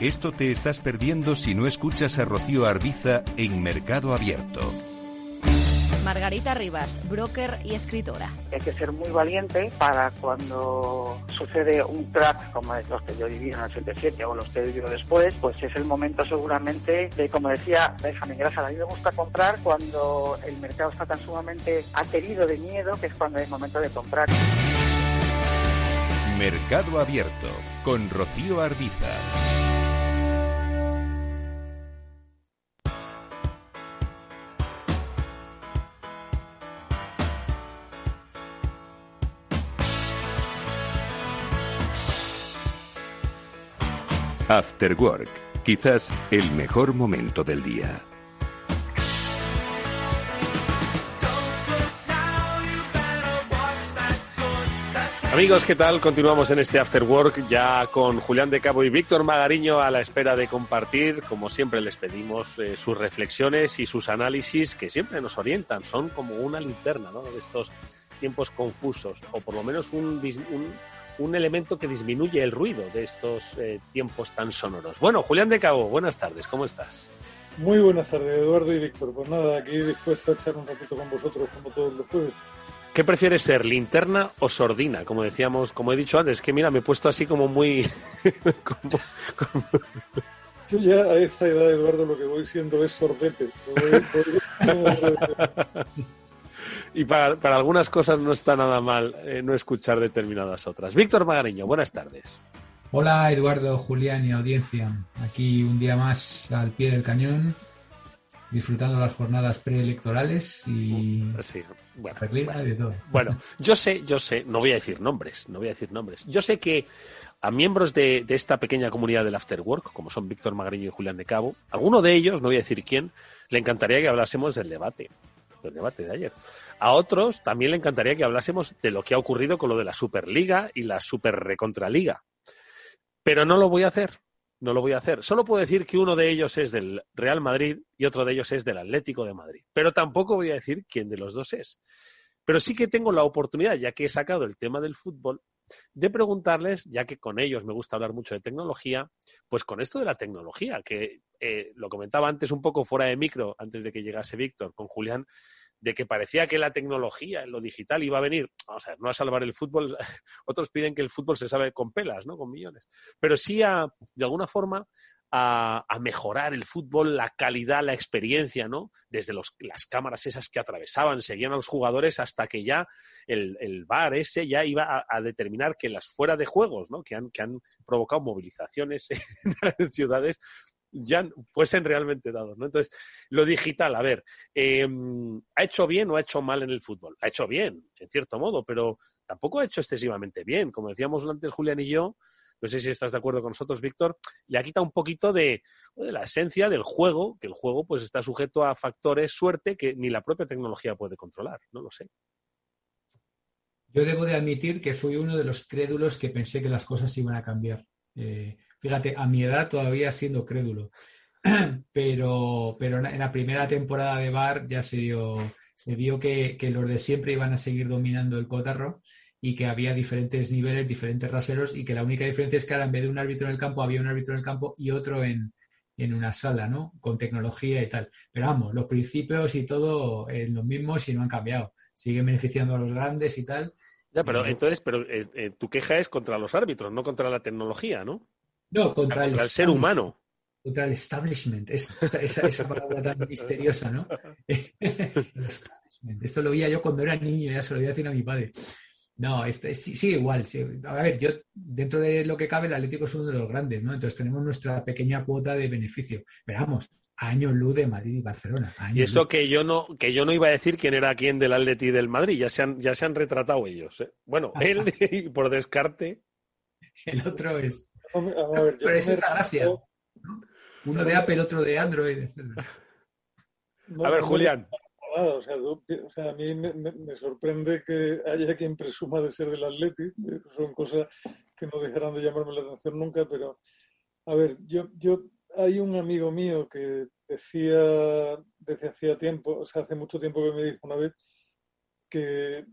Esto te estás perdiendo si no escuchas a Rocío Arbiza en Mercado Abierto. Margarita Rivas, broker y escritora. Hay que ser muy valiente para cuando sucede un crack como los que yo viví en el 87 o los que he vivido después, pues es el momento seguramente de, como decía Benjamin Graham, a mí me gusta comprar cuando el mercado está tan sumamente aterido de miedo que es cuando es momento de comprar. Mercado Abierto con Rocío Arbiza. After Work, quizás el mejor momento del día. Amigos, ¿qué tal? Continuamos en este After Work ya con Julián de Cabo y Víctor Magariño a la espera de compartir, como siempre les pedimos, eh, sus reflexiones y sus análisis que siempre nos orientan. Son como una linterna ¿no? de estos tiempos confusos, o por lo menos un, un, un elemento que disminuye el ruido de estos eh, tiempos tan sonoros. Bueno, Julián de Cabo, buenas tardes, ¿cómo estás? Muy buenas tardes, Eduardo y Víctor. Pues nada, aquí dispuesto a echar un ratito con vosotros como todos los jueves. ¿Qué prefieres ser, linterna o sordina? Como decíamos, como he dicho antes, que mira, me he puesto así como muy... como, como... Yo ya a esa edad, Eduardo, lo que voy siendo es sorbete. Y para, para, algunas cosas no está nada mal eh, no escuchar determinadas otras. Víctor Magareño, buenas tardes. Hola Eduardo, Julián y audiencia. Aquí un día más al pie del cañón, disfrutando las jornadas preelectorales y sí, bueno, bueno, de todo. bueno, yo sé, yo sé, no voy a decir nombres, no voy a decir nombres. Yo sé que a miembros de, de esta pequeña comunidad del Afterwork, como son Víctor Magariño y Julián de Cabo, alguno de ellos, no voy a decir quién, le encantaría que hablásemos del debate, del debate de ayer. A otros también le encantaría que hablásemos de lo que ha ocurrido con lo de la Superliga y la Super Recontraliga. Pero no lo voy a hacer. No lo voy a hacer. Solo puedo decir que uno de ellos es del Real Madrid y otro de ellos es del Atlético de Madrid. Pero tampoco voy a decir quién de los dos es. Pero sí que tengo la oportunidad, ya que he sacado el tema del fútbol, de preguntarles, ya que con ellos me gusta hablar mucho de tecnología, pues con esto de la tecnología, que eh, lo comentaba antes un poco fuera de micro, antes de que llegase Víctor, con Julián, de que parecía que la tecnología, lo digital iba a venir, vamos a ver, no a salvar el fútbol, otros piden que el fútbol se sabe con pelas, ¿no? Con millones, pero sí a, de alguna forma, a, mejorar el fútbol, la calidad, la experiencia, ¿no? Desde las cámaras esas que atravesaban, seguían a los jugadores hasta que ya el, el VAR ese ya iba a, a, determinar que las fuera de juegos, ¿no? Que han, que han provocado movilizaciones en ciudades ya fuesen realmente dados. ¿no? Entonces, lo digital, a ver, em, ¿ha hecho bien o ha hecho mal en el fútbol? Ha hecho bien, en cierto modo, pero tampoco ha hecho excesivamente bien. Como decíamos antes Julián y yo, no sé si estás de acuerdo con nosotros, Víctor, le ha quitado un poquito de, la esencia del juego, que el juego pues está sujeto a factores suerte que ni la propia tecnología puede controlar, no lo sé. Yo debo de admitir que fui uno de los crédulos que pensé que las cosas iban a cambiar. Eh, fíjate, a mi edad todavía siendo crédulo. pero, pero en la primera temporada de Bar ya se, dio, se vio que, que, los de siempre iban a seguir dominando el cotarro y que había diferentes niveles, diferentes raseros y que la única diferencia es que ahora en vez de un árbitro en el campo había un árbitro en el campo y otro en, en una sala, ¿no? Con tecnología y tal. Pero vamos, los principios y todo en los mismos y no han cambiado. Siguen beneficiando a los grandes y tal. Ya, pero entonces, pero eh, eh, tu queja es contra los árbitros, no contra la tecnología, ¿no? No, contra, el, ser humano. Contra el establishment, esa, esa, esa palabra tan misteriosa, ¿no? Esto lo veía yo cuando era niño, ya se lo voy a decir a mi padre. No, este, sí, sí, igual. Sí. A ver, yo, dentro de lo que cabe, el Atlético es uno de los grandes, ¿no? Entonces tenemos nuestra pequeña cuota de beneficio. Veamos, año luz de Madrid y Barcelona. y eso que yo no que yo no iba a decir quién era quién del Atleti y del Madrid, ya se han, ya se han retratado ellos. ¿eh? Bueno, él por descarte. El otro es. A ver, Pero es la gracia. Uno de Apple, otro de Android. a ver, Julián. O sea, o sea, a mí me, me, sorprende que haya quien presuma de ser del Atleti. Son cosas que no dejarán de llamarme la atención nunca, pero a ver, yo, yo hay un amigo mío que decía desde hacía tiempo, o sea, hace mucho tiempo que me dijo una vez que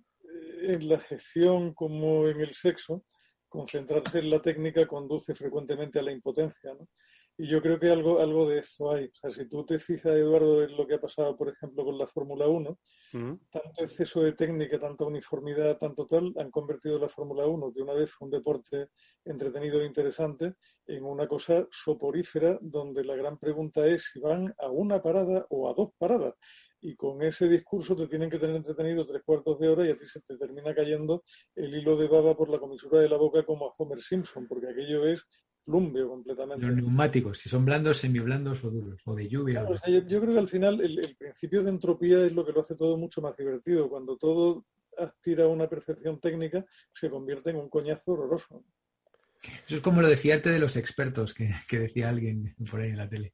en la gestión como en el sexo, concentrarse en la técnica conduce frecuentemente a la impotencia, ¿no? Y yo creo que algo, algo de eso hay. O sea, si tú te fijas, Eduardo, en lo que ha pasado, por ejemplo, con la Fórmula 1, uh-huh. tanto exceso de técnica, tanta uniformidad, tanto tal, han convertido la Fórmula 1, que una vez fue un deporte entretenido e interesante, en una cosa soporífera, donde la gran pregunta es si van a una parada o a dos paradas. Y con ese discurso te tienen que tener entretenido tres cuartos de hora y a ti se te termina cayendo el hilo de baba por la comisura de la boca como a Homer Simpson, porque aquello es plumbeo completamente. Los neumáticos, si son blandos, semiblandos o duros, o de lluvia. Claro, o sea, yo, yo, creo que al final el, el, principio de entropía es lo que lo hace todo mucho más divertido. Cuando todo aspira a una perfección técnica, se convierte en un coñazo horroroso. Eso es como lo de fiarte de los expertos que, que decía alguien por ahí en la tele.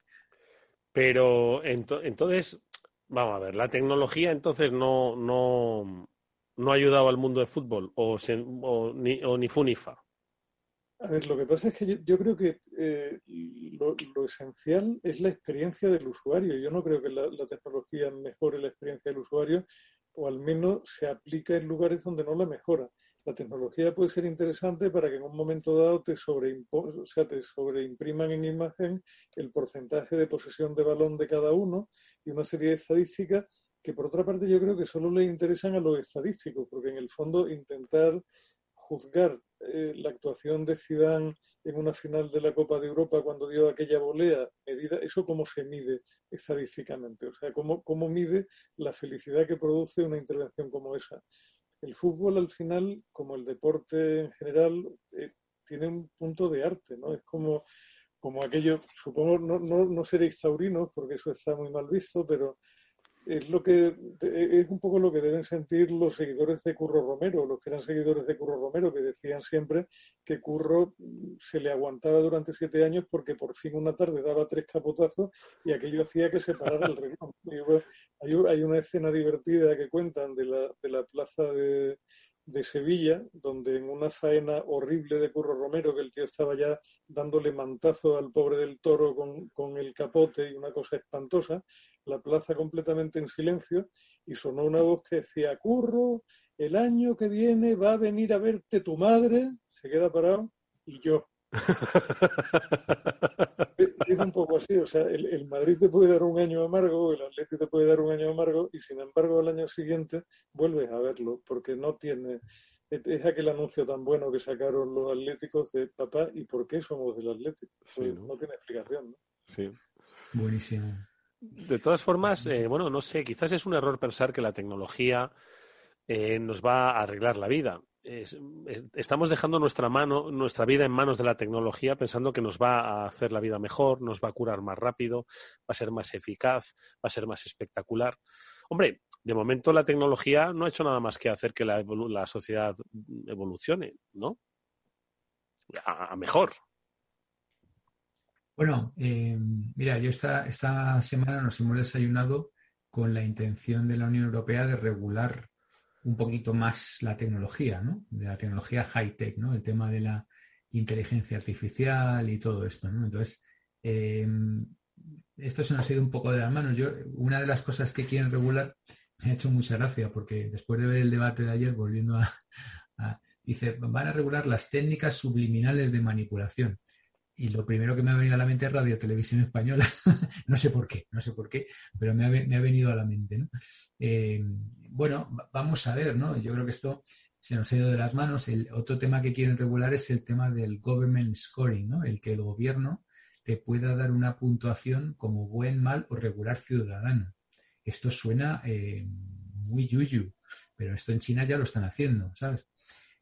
Pero ento, entonces, vamos a ver, la tecnología entonces no, no, no ha ayudado al mundo del fútbol, o, se, o, ni, o ni Funifa. A ver, lo que pasa es que yo, creo que eh, lo, esencial es la experiencia del usuario. Yo no creo que la, tecnología mejore la experiencia del usuario o al menos se aplica en lugares donde no la mejora. La tecnología puede ser interesante para que en un momento dado te, o te sobreimpriman en imagen el porcentaje de posesión de balón de cada uno y una serie de estadísticas que por otra parte yo creo que solo le interesan a los estadísticos, porque en el fondo intentar juzgar eh, la actuación de Zidane en una final de la Copa de Europa cuando dio aquella volea, medida, eso cómo se mide estadísticamente, o sea, cómo, cómo mide la felicidad que produce una intervención como esa. El fútbol al final, como el deporte en general, eh, tiene un punto de arte, ¿no? Es como, como aquello, supongo, no, no, no seréis taurinos, porque eso está muy mal visto, pero es lo que es un poco lo que deben sentir los seguidores de Curro Romero, los que eran seguidores de Curro Romero, que decían siempre que Curro se le aguantaba durante siete años porque por fin una tarde daba tres capotazos y aquello hacía que se parara el reloj. Hay, hay una escena divertida que cuentan de la, de la plaza de, de Sevilla, donde en una faena horrible de Curro Romero, que el tío estaba ya dándole mantazo al pobre del toro con, con, el capote y una cosa espantosa, la plaza completamente en silencio y sonó una voz que decía, Curro, el año que viene va a venir a verte tu madre, se queda parado, y yo. es un poco así, o sea, el, el, Madrid te puede dar un año amargo, el Atlético te puede dar un año amargo y sin embargo al año siguiente vuelves a verlo porque no tiene, es aquel anuncio tan bueno que sacaron los atléticos de papá y por qué somos del Atlético. Sí, pues ¿no? ¿no? tiene explicación, ¿no? Sí. Buenísimo. De todas formas, eh, bueno, no sé, quizás es un error pensar que la tecnología eh, nos va a arreglar la vida. estamos dejando nuestra mano, nuestra vida en manos de la tecnología, pensando que nos va a hacer la vida mejor, nos va a curar más rápido, va a ser más eficaz, va a ser más espectacular. Hombre, de momento la tecnología no ha hecho nada más que hacer que la, sociedad evolucione, ¿no? A, mejor. Bueno, eh, mira, yo esta, esta semana nos hemos desayunado con la intención de la Unión Europea de regular un poquito más la tecnología, ¿no? De la tecnología high-tech, ¿no? El tema de la inteligencia artificial y todo esto, ¿no? Entonces, em, esto se nos ha ido un poco de las manos. Yo, una de las cosas que quieren regular me ha hecho mucha gracia porque después de ver el debate de ayer, volviendo a dice, van a regular las técnicas subliminales de manipulación. Y lo primero que me ha venido a la mente es Radio Televisión Española. no sé por qué, no sé por qué, pero me ha, venido a la mente. Eh, bueno, vamos a ver, ¿no? Yo creo que esto se nos ha ido de las manos. El otro tema que quieren regular es el tema del government scoring, ¿no? El que el gobierno te pueda dar una puntuación como buen, mal o regular ciudadano. Esto suena eh, muy yuyu, pero esto en China ya lo están haciendo, ¿sabes?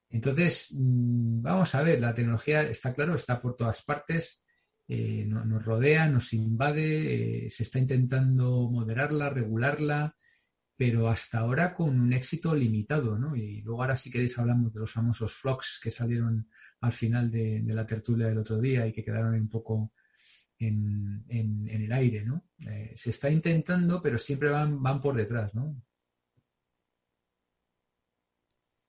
Entonces, mm, vamos a ver, la tecnología está claro, está por todas partes, eh, nos rodea, nos invade, eh, se está intentando moderarla, regularla, pero hasta ahora con un éxito limitado, ¿no? Y luego ahora si queréis hablamos de los famosos flocks que salieron al final de, la tertulia del otro día y que quedaron un poco en, el aire, ¿no? Eh, se está intentando, pero siempre van, van por detrás, ¿no?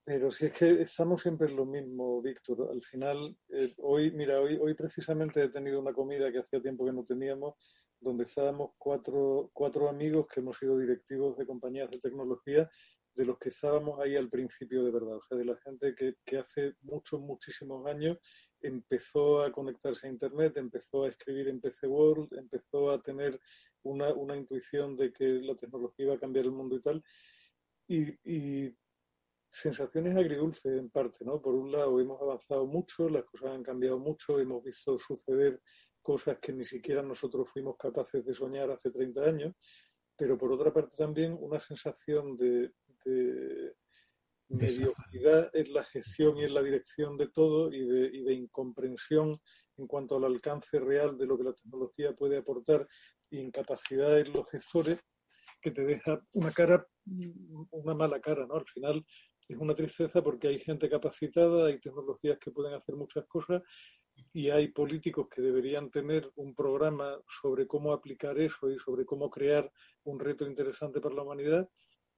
Pero si es que estamos siempre en lo mismo, Víctor. Al final, eh, hoy, mira, hoy, hoy precisamente he tenido una comida que hacía tiempo que no teníamos, donde estábamos cuatro, cuatro amigos que hemos sido directivos de compañías de tecnología, de los que estábamos ahí al principio de verdad. O sea, de la gente que, que hace muchos, muchísimos años empezó a conectarse a Internet, empezó a escribir en PC World, empezó a tener una, una intuición de que la tecnología iba a cambiar el mundo y tal. Y, y sensaciones agridulces en parte, ¿no? Por un lado, hemos avanzado mucho, las cosas han cambiado mucho, hemos visto suceder cosas que ni siquiera nosotros fuimos capaces de soñar hace 30 años, pero por otra parte también una sensación de, mediocridad en la gestión y en la dirección de todo y de, y de incomprensión en cuanto al alcance real de lo que la tecnología puede aportar y incapacidad en los gestores que te deja una cara, una mala cara, ¿no? Al final es una tristeza porque hay gente capacitada, hay tecnologías que pueden hacer muchas cosas y hay políticos que deberían tener un programa sobre cómo aplicar eso y sobre cómo crear un reto interesante para la humanidad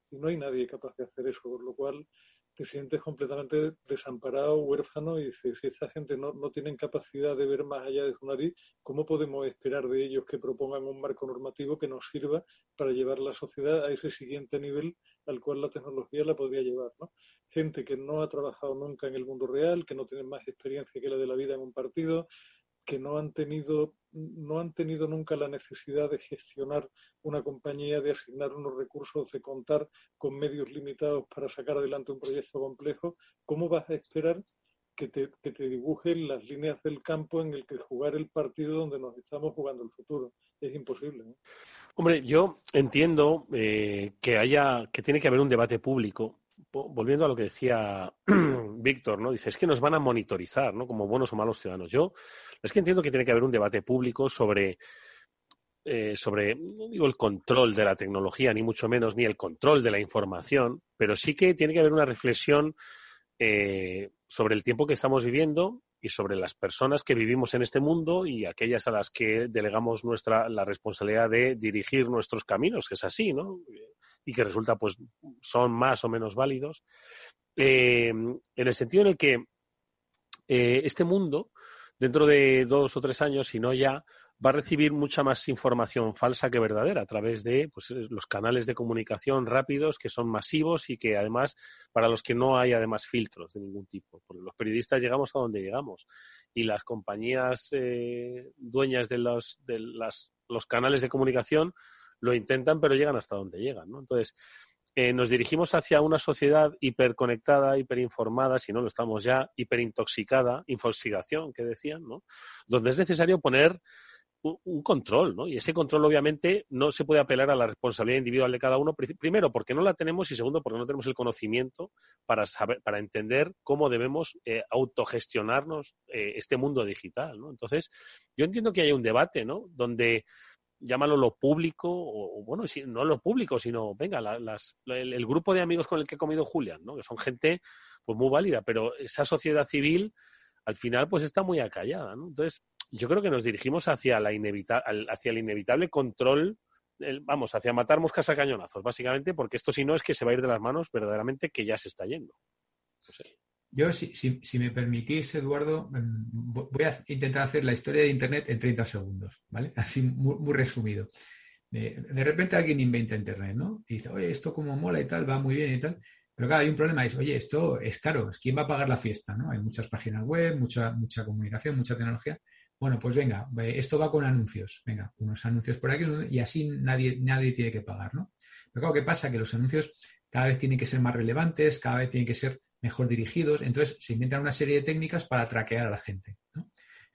y no hay nadie capaz de hacer eso, por lo cual te sientes completamente desamparado, huérfano y dices, si esta gente no, no tienen capacidad de ver más allá de su nariz, ¿cómo podemos esperar de ellos que propongan un marco normativo que nos sirva para llevar la sociedad a ese siguiente nivel al cual la tecnología la podría llevar? ¿no? Gente que no ha trabajado nunca en el mundo real, que no tiene más experiencia que la de la vida en un partido, que no han tenido no han tenido nunca la necesidad de gestionar una compañía, de asignar unos recursos, de contar con medios limitados para sacar adelante un proyecto complejo, ¿cómo vas a esperar que te, que te dibujen las líneas del campo en el que jugar el partido donde nos estamos jugando el futuro? Es imposible. Hombre, yo entiendo eh, que haya, que tiene que haber un debate público volviendo a lo que decía Víctor, ¿no? Dice, es que nos van a monitorizar, ¿no? Como buenos o malos ciudadanos. Yo es que entiendo que tiene que haber un debate público sobre, eh, sobre, no digo el control de la tecnología, ni mucho menos, ni el control de la información, pero sí que tiene que haber una reflexión eh, sobre el tiempo que estamos viviendo y sobre las personas que vivimos en este mundo y aquellas a las que delegamos nuestra la responsabilidad de dirigir nuestros caminos, que es así, ¿no? Y que resulta, pues, son más o menos válidos. Eh, en el sentido en el que este mundo dentro de dos o tres años, si no ya, va a recibir mucha más información falsa que verdadera a través de pues, los canales de comunicación rápidos que son masivos y que además para los que no hay además filtros de ningún tipo. Porque los periodistas llegamos a donde llegamos y las compañías eh, dueñas de los, de las, los canales de comunicación lo intentan pero llegan hasta donde llegan. ¿no? Entonces, eh, nos dirigimos hacia una sociedad hiperconectada, hiperinformada, si no lo estamos ya, hiperintoxicada, infoxicación, que decían, ¿no? Donde es necesario poner un control, ¿no? Y ese control, obviamente, no se puede apelar a la responsabilidad individual de cada uno, primero, porque no la tenemos y segundo, porque no tenemos el conocimiento para saber, para entender cómo debemos eh, autogestionarnos eh, este mundo digital, ¿no? Entonces, yo entiendo que hay un debate, ¿no? Donde llámalo lo público, o, bueno, no lo público, sino, venga, las, el, grupo de amigos con el que ha comido Julián, ¿no? Que son gente, pues, muy válida, pero esa sociedad civil, al final, pues, está muy acallada, ¿no? Entonces, yo creo que nos dirigimos hacia, la hacia el inevitable control, vamos, hacia matar moscas a cañonazos, básicamente, porque esto si no es que se va a ir de las manos verdaderamente que ya se está yendo. Yo, si, si, me permitís, Eduardo, mm, voy a intentar hacer la historia de Internet en 30 segundos, ¿vale? Así muy, resumido. De, repente alguien inventa Internet, ¿no? Y dice, oye, esto como mola y tal, va muy bien y tal. Pero claro, hay un problema, es, oye, esto es caro, ¿quién va a pagar la fiesta? ¿no? Hay muchas páginas web, mucha, mucha comunicación, mucha tecnología. Bueno, pues venga, esto va con anuncios. Venga, unos anuncios por aquí y así nadie, nadie tiene que pagar, ¿no? Pero claro, ¿qué pasa? Que los anuncios cada vez tienen que ser más relevantes, cada vez tienen que ser mejor dirigidos. Entonces se inventan una serie de técnicas para traquear a la gente. El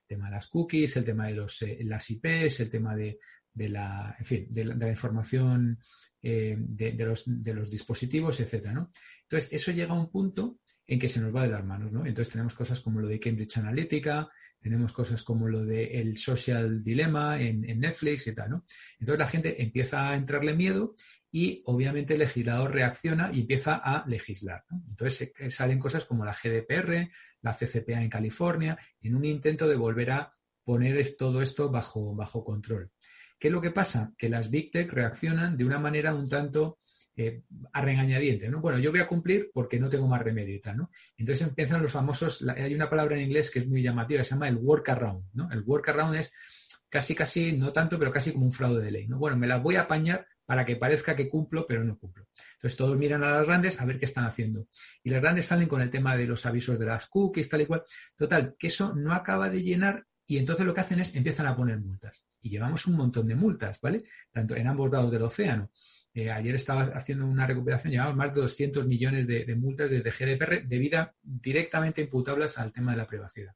tema de las cookies, el tema de los, eh, las IPs, el tema de, la, en fin, de la, información eh, de, los, de, los, dispositivos, etcétera, ¿no? Entonces, eso llega a un punto en que se nos va de las manos, ¿no? Entonces tenemos cosas como lo de Cambridge Analytica, tenemos cosas como lo de el social dilema en, Netflix y tal, ¿no? Entonces la gente empieza a entrarle miedo y obviamente el legislador reacciona y empieza a legislar. Entonces eh, salen cosas como la GDPR, la CCPA en California, en un intento de volver a poner todo esto bajo, bajo control. ¿Qué es lo que pasa? Que las Big Tech reaccionan de una manera un tanto eh, a regañadientes, ¿no? Bueno, yo voy a cumplir porque no tengo más remedio y tal, ¿no? Entonces empiezan los famosos, hay una palabra en inglés que es muy llamativa, se llama el workaround, ¿no? El workaround es casi, casi, no tanto, pero casi como un fraude de ley, ¿no? Bueno, me la voy a apañar para que parezca que cumplo, pero no cumplo. Entonces todos miran a las grandes a ver qué están haciendo. Y las grandes salen con el tema de los avisos de las cookies, tal y cual. Total, que eso no acaba de llenar y entonces lo que hacen es empiezan a poner multas. Y llevamos un montón de multas, ¿vale? Tanto en ambos lados del océano. Eh, ayer estaba haciendo una recuperación, llevamos más de 200 millones de, multas desde GDPR debidas directamente imputables al tema de la privacidad.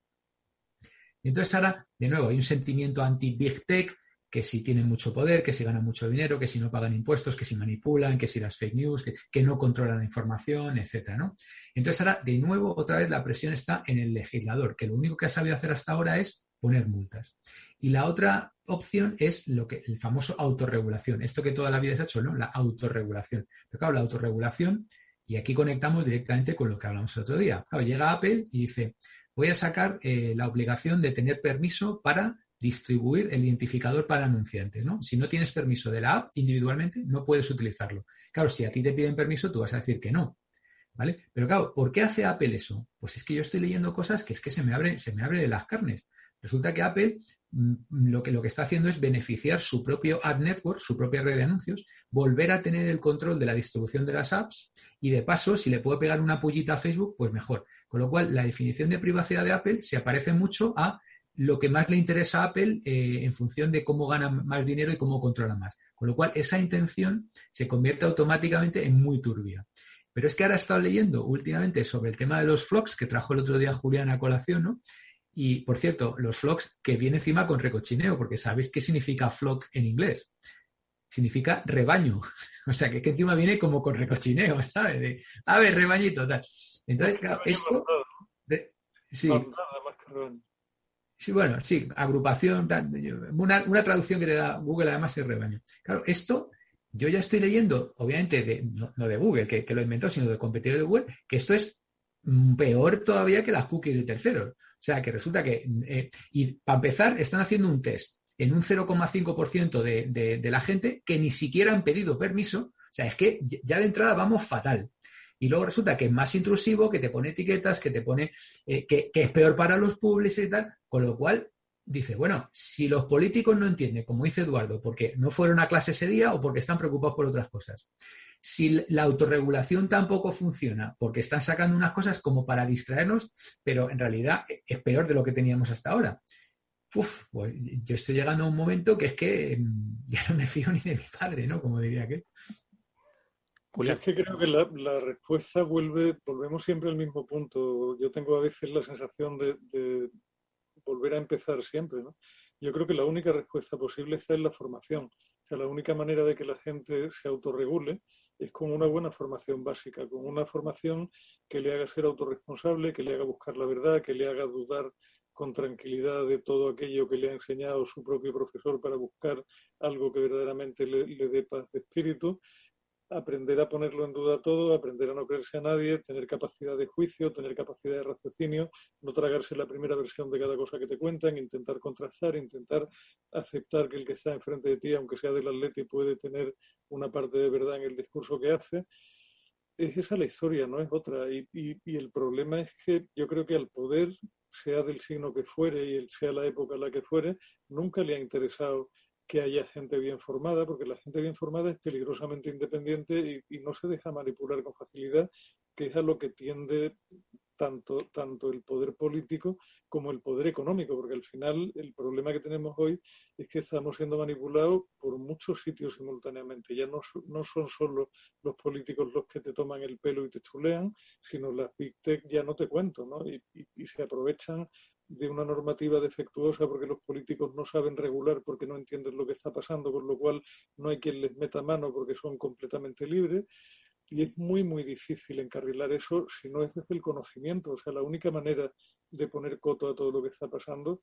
Entonces ahora, de nuevo, hay un sentimiento anti-big tech, que si tienen mucho poder, que si ganan mucho dinero, que si no pagan impuestos, que si manipulan, que si las fake news, que, no controlan la información, etcétera, ¿no? Entonces ahora, de nuevo, otra vez la presión está en el legislador, que lo único que ha sabido hacer hasta ahora es poner multas. Y la otra opción es lo que el famoso autorregulación. Esto que toda la vida se ha hecho, ¿no? La autorregulación. Pero claro, la autorregulación, y aquí conectamos directamente con lo que hablamos el otro día. Claro, llega Apple y dice, voy a sacar eh, la obligación de tener permiso para distribuir el identificador para anunciantes, ¿no? Si no tienes permiso de la app individualmente, no puedes utilizarlo. Claro, si a ti te piden permiso, tú vas a decir que no. ¿Vale? Pero claro, ¿por qué hace Apple eso? Pues es que yo estoy leyendo cosas que es que se me abren, se me abre las carnes. Resulta que Apple mm, lo que, lo que está haciendo es beneficiar su propio ad network, su propia red de anuncios, volver a tener el control de la distribución de las apps y de paso, si le puedo pegar una pullita a Facebook, pues mejor. Con lo cual, la definición de privacidad de Apple se aparece mucho a lo que más le interesa a Apple eh, en función de cómo gana más dinero y cómo controla más. Con lo cual, esa intención se convierte automáticamente en muy turbia. Pero es que ahora he estado leyendo últimamente sobre el tema de los flocks que trajo el otro día Julián a colación, ¿no? Y, por cierto, los flocks que viene encima con recochineo, porque ¿sabéis qué significa flock en inglés? Significa rebaño. O sea, que, que encima viene como con recochineo, ¿sabes? a ver, rebañito, tal. Entonces, claro, esto... sí. Sí, bueno, sí, agrupación, una, una, traducción que te da Google además es rebaño. Claro, esto yo ya estoy leyendo, obviamente, de, no, de Google, que, que, lo inventó, sino de competidores de Google, que esto es peor todavía que las cookies de terceros. O sea, que resulta que, eh, y para empezar, están haciendo un test en un 0,5% de, de, la gente que ni siquiera han pedido permiso. O sea, es que ya de entrada vamos fatal. Y luego resulta que es más intrusivo, que te pone etiquetas, que te pone eh, que, que, es peor para los públicos y tal. Con lo cual, dice, bueno, si los políticos no entienden, como dice Eduardo, porque no fueron a clase ese día o porque están preocupados por otras cosas, si la autorregulación tampoco funciona, porque están sacando unas cosas como para distraernos, pero en realidad es peor de lo que teníamos hasta ahora. Uf, pues yo estoy llegando a un momento que es que mm, ya no me fío ni de mi padre, ¿no? Como diría que. Es que creo que la, respuesta vuelve, volvemos siempre al mismo punto. Yo tengo a veces la sensación de, de volver a empezar siempre, ¿no? Yo creo que la única respuesta posible está en la formación. La única manera de que la gente se autorregule es con una buena formación básica, con una formación que le haga ser autorresponsable, que le haga buscar la verdad, que le haga dudar con tranquilidad de todo aquello que le ha enseñado su propio profesor para buscar algo que verdaderamente le, le dé paz de espíritu aprender a ponerlo en duda todo, aprender a no creerse a nadie, tener capacidad de juicio, tener capacidad de raciocinio, no tragarse la primera versión de cada cosa que te cuentan, intentar contrastar, intentar aceptar que el que está enfrente de ti, aunque sea del atleti, puede tener una parte de verdad en el discurso que hace. Es esa la historia, no es otra. Y, y el problema es que yo creo que al poder, sea del signo que fuere y sea la época en la que fuere, nunca le ha interesado que haya gente bien formada, porque la gente bien formada es peligrosamente independiente y, no se deja manipular con facilidad, que es a lo que tiende tanto, tanto el poder político como el poder económico, porque al final el problema que tenemos hoy es que estamos siendo manipulados por muchos sitios simultáneamente. Ya no, no son solo los políticos los que te toman el pelo y te chulean, sino las big tech ya no te cuento, ¿no? y, y se aprovechan de una normativa defectuosa porque los políticos no saben regular porque no entienden lo que está pasando, con lo cual no hay quien les meta mano porque son completamente libres. Y es muy, muy difícil encarrilar eso si no es desde el conocimiento. O sea, la única manera de poner coto a todo lo que está pasando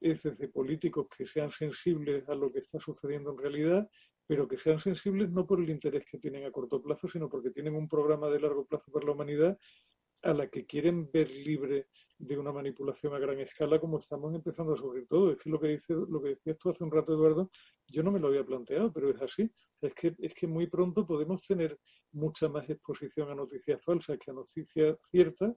es desde políticos que sean sensibles a lo que está sucediendo en realidad, pero que sean sensibles no por el interés que tienen a corto plazo, sino porque tienen un programa de largo plazo para la humanidad a la que quieren ver libre de una manipulación a gran escala como estamos empezando a sufrir todo. Es que lo que, dice, lo que decías tú hace un rato, Eduardo, yo no me lo había planteado, pero es así. Es que, es que muy pronto podemos tener mucha más exposición a noticias falsas que a noticias ciertas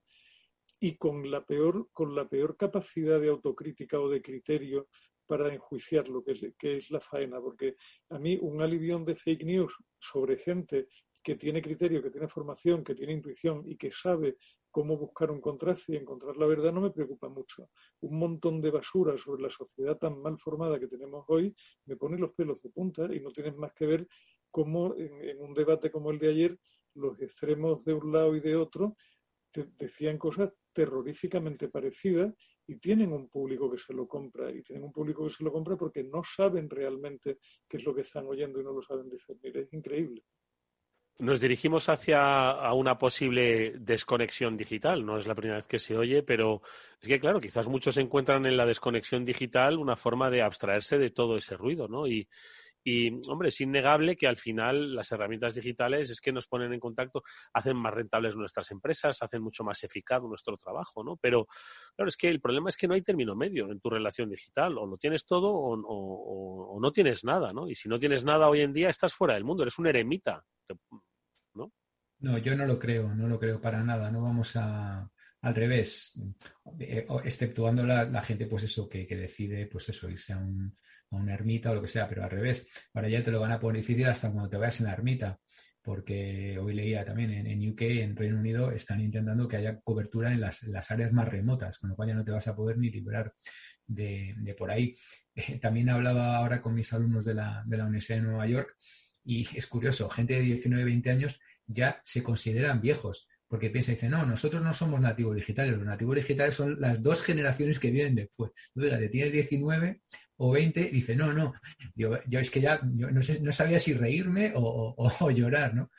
y con la peor, con la peor capacidad de autocrítica o de criterio para enjuiciar lo que es, la faena, porque a mí un alivión de fake news sobre gente que tiene criterio, que tiene formación, que tiene intuición y que sabe cómo buscar un contraste y encontrar la verdad no me preocupa mucho. Un montón de basura sobre la sociedad tan mal formada que tenemos hoy me pone los pelos de punta y no tienes más que ver cómo en, un debate como el de ayer los extremos de un lado y de otro decían cosas terroríficamente parecidas y tienen un público que se lo compra y tienen un público que se lo compra porque no saben realmente qué es lo que están oyendo y no lo saben discernir. Es increíble. Nos dirigimos hacia una posible desconexión digital. No es la primera vez que se oye, pero es que, claro, quizás muchos encuentran en la desconexión digital una forma de abstraerse de todo ese ruido, ¿no? Y, hombre, es innegable que al final las herramientas digitales es que nos ponen en contacto, hacen más rentables nuestras empresas, hacen mucho más eficaz nuestro trabajo, ¿no? Pero, claro, es que el problema es que no hay término medio en tu relación digital. O lo tienes todo o, o no tienes nada, ¿no? Y si no tienes nada hoy en día, estás fuera del mundo, eres un eremita. ¿no? No, yo no lo creo, no lo creo para nada. No vamos a, al revés, eh, exceptuando la, gente, pues eso, que, decide, pues eso, irse a, un, a, una ermita o lo que sea, pero al revés, ahora ya te lo van a poner difícil hasta cuando te vayas en la ermita, porque hoy leía también en, UK, en Reino Unido, están intentando que haya cobertura en las, áreas más remotas, con lo cual ya no te vas a poder ni librar de, por ahí. también hablaba ahora con mis alumnos de la, de la Universidad de Nueva York y es curioso, gente de 19, 20 años ya se consideran viejos, porque piensa y dice, no, nosotros no somos nativos digitales, los nativos digitales son las dos generaciones que vienen después. Entonces, la de tienes 19 o 20, dice, no, no, yo, es que ya no, no, sabía si reírme o, llorar, ¿no?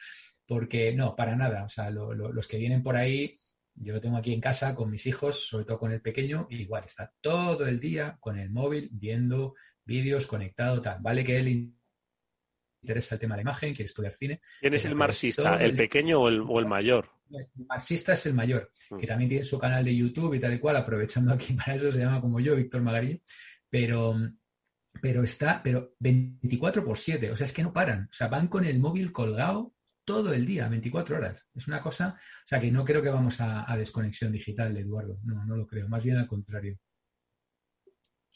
Porque no, para nada, o sea, los que vienen por ahí, yo lo tengo aquí en casa con mis hijos, sobre todo con el pequeño, igual está todo el día con el móvil viendo vídeos conectado, tal. Vale que él interesa el tema de la imagen, quiere estudiar cine. ¿Quién es el marxista? ¿El pequeño o el, mayor? El marxista es el mayor, mm. que también tiene su canal de YouTube y tal y cual, aprovechando aquí para eso, se llama como yo, Víctor Magarín, pero, pero está, pero 24 por 7, o sea, es que no paran, o sea, van con el móvil colgado todo el día, 24 horas. Es una cosa, o sea, que no creo que vamos a, a desconexión digital, Eduardo, no, no lo creo, más bien al contrario.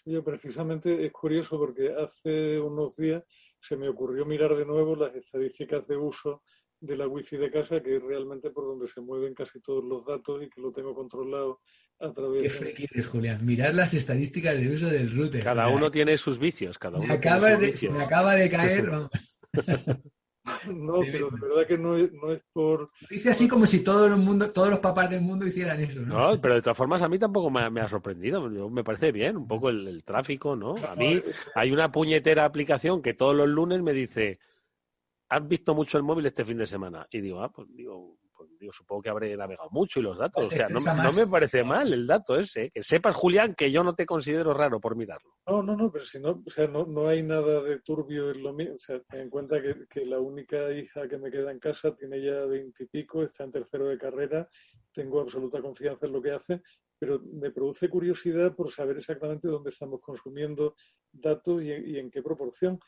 Yo precisamente es curioso porque hace unos días se me ocurrió mirar de nuevo las estadísticas de uso de la wifi de casa, que es realmente por donde se mueven casi todos los datos y que lo tengo controlado a través Qué friki eres, Julián. Mirar las estadísticas de uso del router. Cada uno tiene sus vicios. Cada uno me, acaba de, me acaba de caer. No, pero de verdad que no es, no es por... Dice así como si todo el mundo, todos los papás del mundo hicieran eso, ¿no? No, pero de todas formas a mí tampoco me, ha sorprendido. me parece bien, un poco el, tráfico, ¿no? A mí hay una puñetera aplicación que todos los lunes me dice, ¿has visto mucho el móvil este fin de semana? Y digo, ah, pues digo, pues digo, supongo que habré navegado mucho y los datos. O sea, no, me parece mal el dato ese. Que sepas, Julián, que yo no te considero raro por mirarlo. No, no, no, pero si no, o sea, no, no hay nada de turbio en lo mío. O sea, ten en cuenta que, que la única hija que me queda en casa tiene ya veintipico, está en tercero de carrera, tengo absoluta confianza en lo que hace, pero me produce curiosidad por saber exactamente dónde estamos consumiendo datos y, y en qué proporción.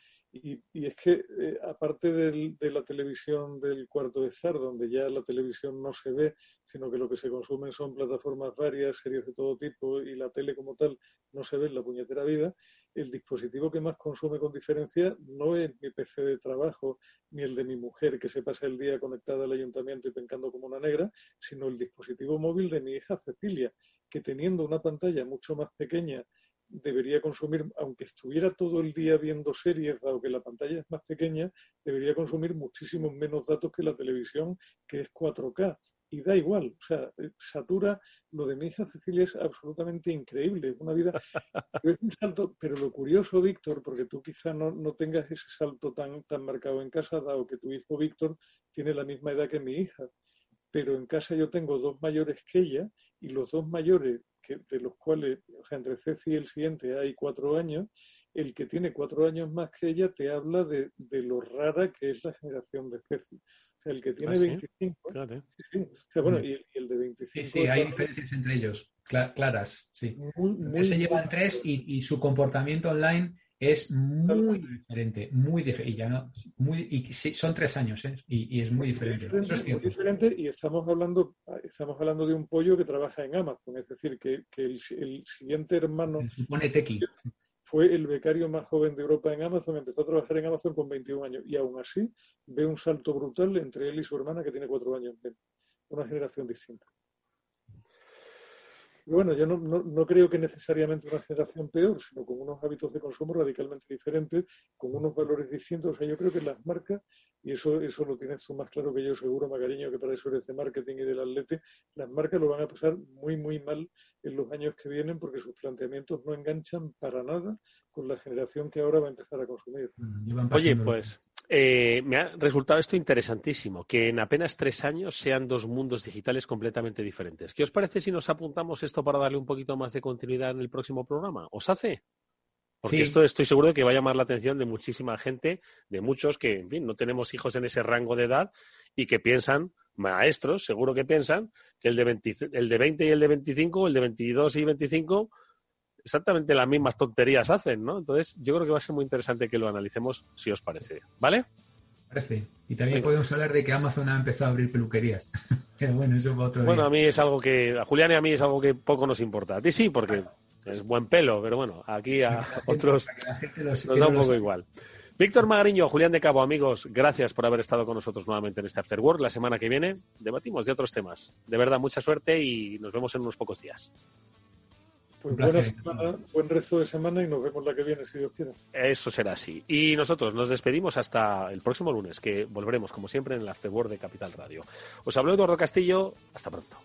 Y, es que, eh, aparte de la televisión del cuarto de estar, donde ya la televisión no se ve, sino que lo que se consumen son plataformas varias, series de todo tipo, y la tele como tal no se ve en la puñetera vida, el dispositivo que más consume con diferencia no es mi PC de trabajo, ni el de mi mujer, que se pasa el día conectada al ayuntamiento y pencando como una negra, sino el dispositivo móvil de mi hija Cecilia, que teniendo una pantalla mucho más pequeña debería consumir, aunque estuviera todo el día viendo series, dado que la pantalla es más pequeña, debería consumir muchísimos menos datos que la televisión, que es 4K. Y da igual, o sea, eh, satura, lo de mi hija Cecilia es absolutamente increíble, una vida, es un salto, pero lo curioso, Víctor, porque tú quizá no, no tengas ese salto tan, tan marcado en casa, dado que tu hijo Víctor tiene la misma edad que mi hija, pero en casa yo tengo dos mayores que ella y los dos mayores de los cuales, o sea, entre Ceci y el siguiente hay cuatro años, el que tiene cuatro años más que ella te habla de, lo rara que es la generación de Ceci. O sea, el que tiene 25. Ah, o sea, bueno, y el, de 25. Sí, sí, hay diferencias entre ellos, claras, sí. Muy, se llevan tres y, y su comportamiento online es muy diferente, muy diferente. Y, ya no, muy, y son tres años, ¿eh? y, es muy diferente. Muy diferente, y estamos hablando, estamos hablando de un pollo que trabaja en Amazon, es decir, que, que el, siguiente hermano supone Tequi. fue el becario más joven de Europa en Amazon, empezó a trabajar en Amazon con 21 años y aún así ve un salto brutal entre él y su hermana que tiene cuatro años Una generación distinta bueno, yo no, no, creo que necesariamente una generación peor, sino con unos hábitos de consumo radicalmente diferentes, con unos valores distintos. O sea, yo creo que las marcas, y eso, eso lo tienes tú más claro que yo seguro, Magariño, que para eso eres de marketing y del atlete, las marcas lo van a pasar muy, muy mal en los años que vienen porque sus planteamientos no enganchan para nada con la generación que ahora va a empezar a consumir. Mm, Oye, pues eh, me ha resultado esto interesantísimo, que en apenas tres años sean dos mundos digitales completamente diferentes. ¿Qué os parece si nos apuntamos esto para darle un poquito más de continuidad en el próximo programa? ¿Os hace? Porque esto estoy seguro de que va a llamar la atención de muchísima gente, de muchos que, en fin, no tenemos hijos en ese rango de edad y que piensan, maestros, seguro que piensan, que el de 20, el de 20 y el de 25, el de 22 y 25 exactamente las mismas tonterías hacen, ¿no? Entonces, yo creo que va a ser muy interesante que lo analicemos, si os parece. ¿Vale? Parece. Y también podemos hablar de que Amazon ha empezado a abrir peluquerías. Pero bueno, eso es otro Bueno, a mí es algo que, a Julián y a mí es algo que poco nos importa. A ti sí, porque es buen pelo, pero bueno, aquí a otros nos da un poco igual. Víctor Magariño, Julián de Cabo, amigos, gracias por haber estado con nosotros nuevamente en este After Work. La semana que viene debatimos de otros temas. De verdad, mucha suerte y nos vemos en unos pocos días. Pues buena semana, buen resto de semana y nos vemos la que viene, si Dios quiere. Eso será así. Y nosotros nos despedimos hasta el próximo lunes, que volveremos, como siempre, en el Afterword de Capital Radio. Os habló Eduardo Castillo. Hasta pronto.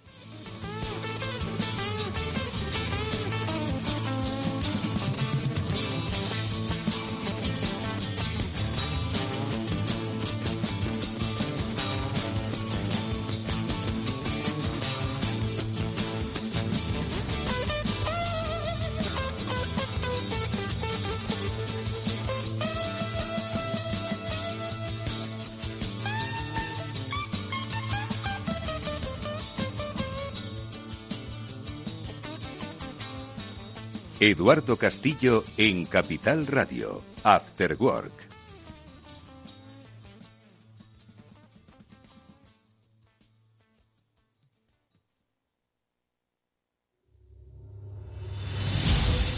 Eduardo Castillo en Capital Radio, After Work.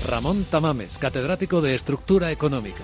Ramón Tamames, catedrático de Estructura Económica.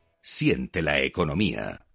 Siente la economía.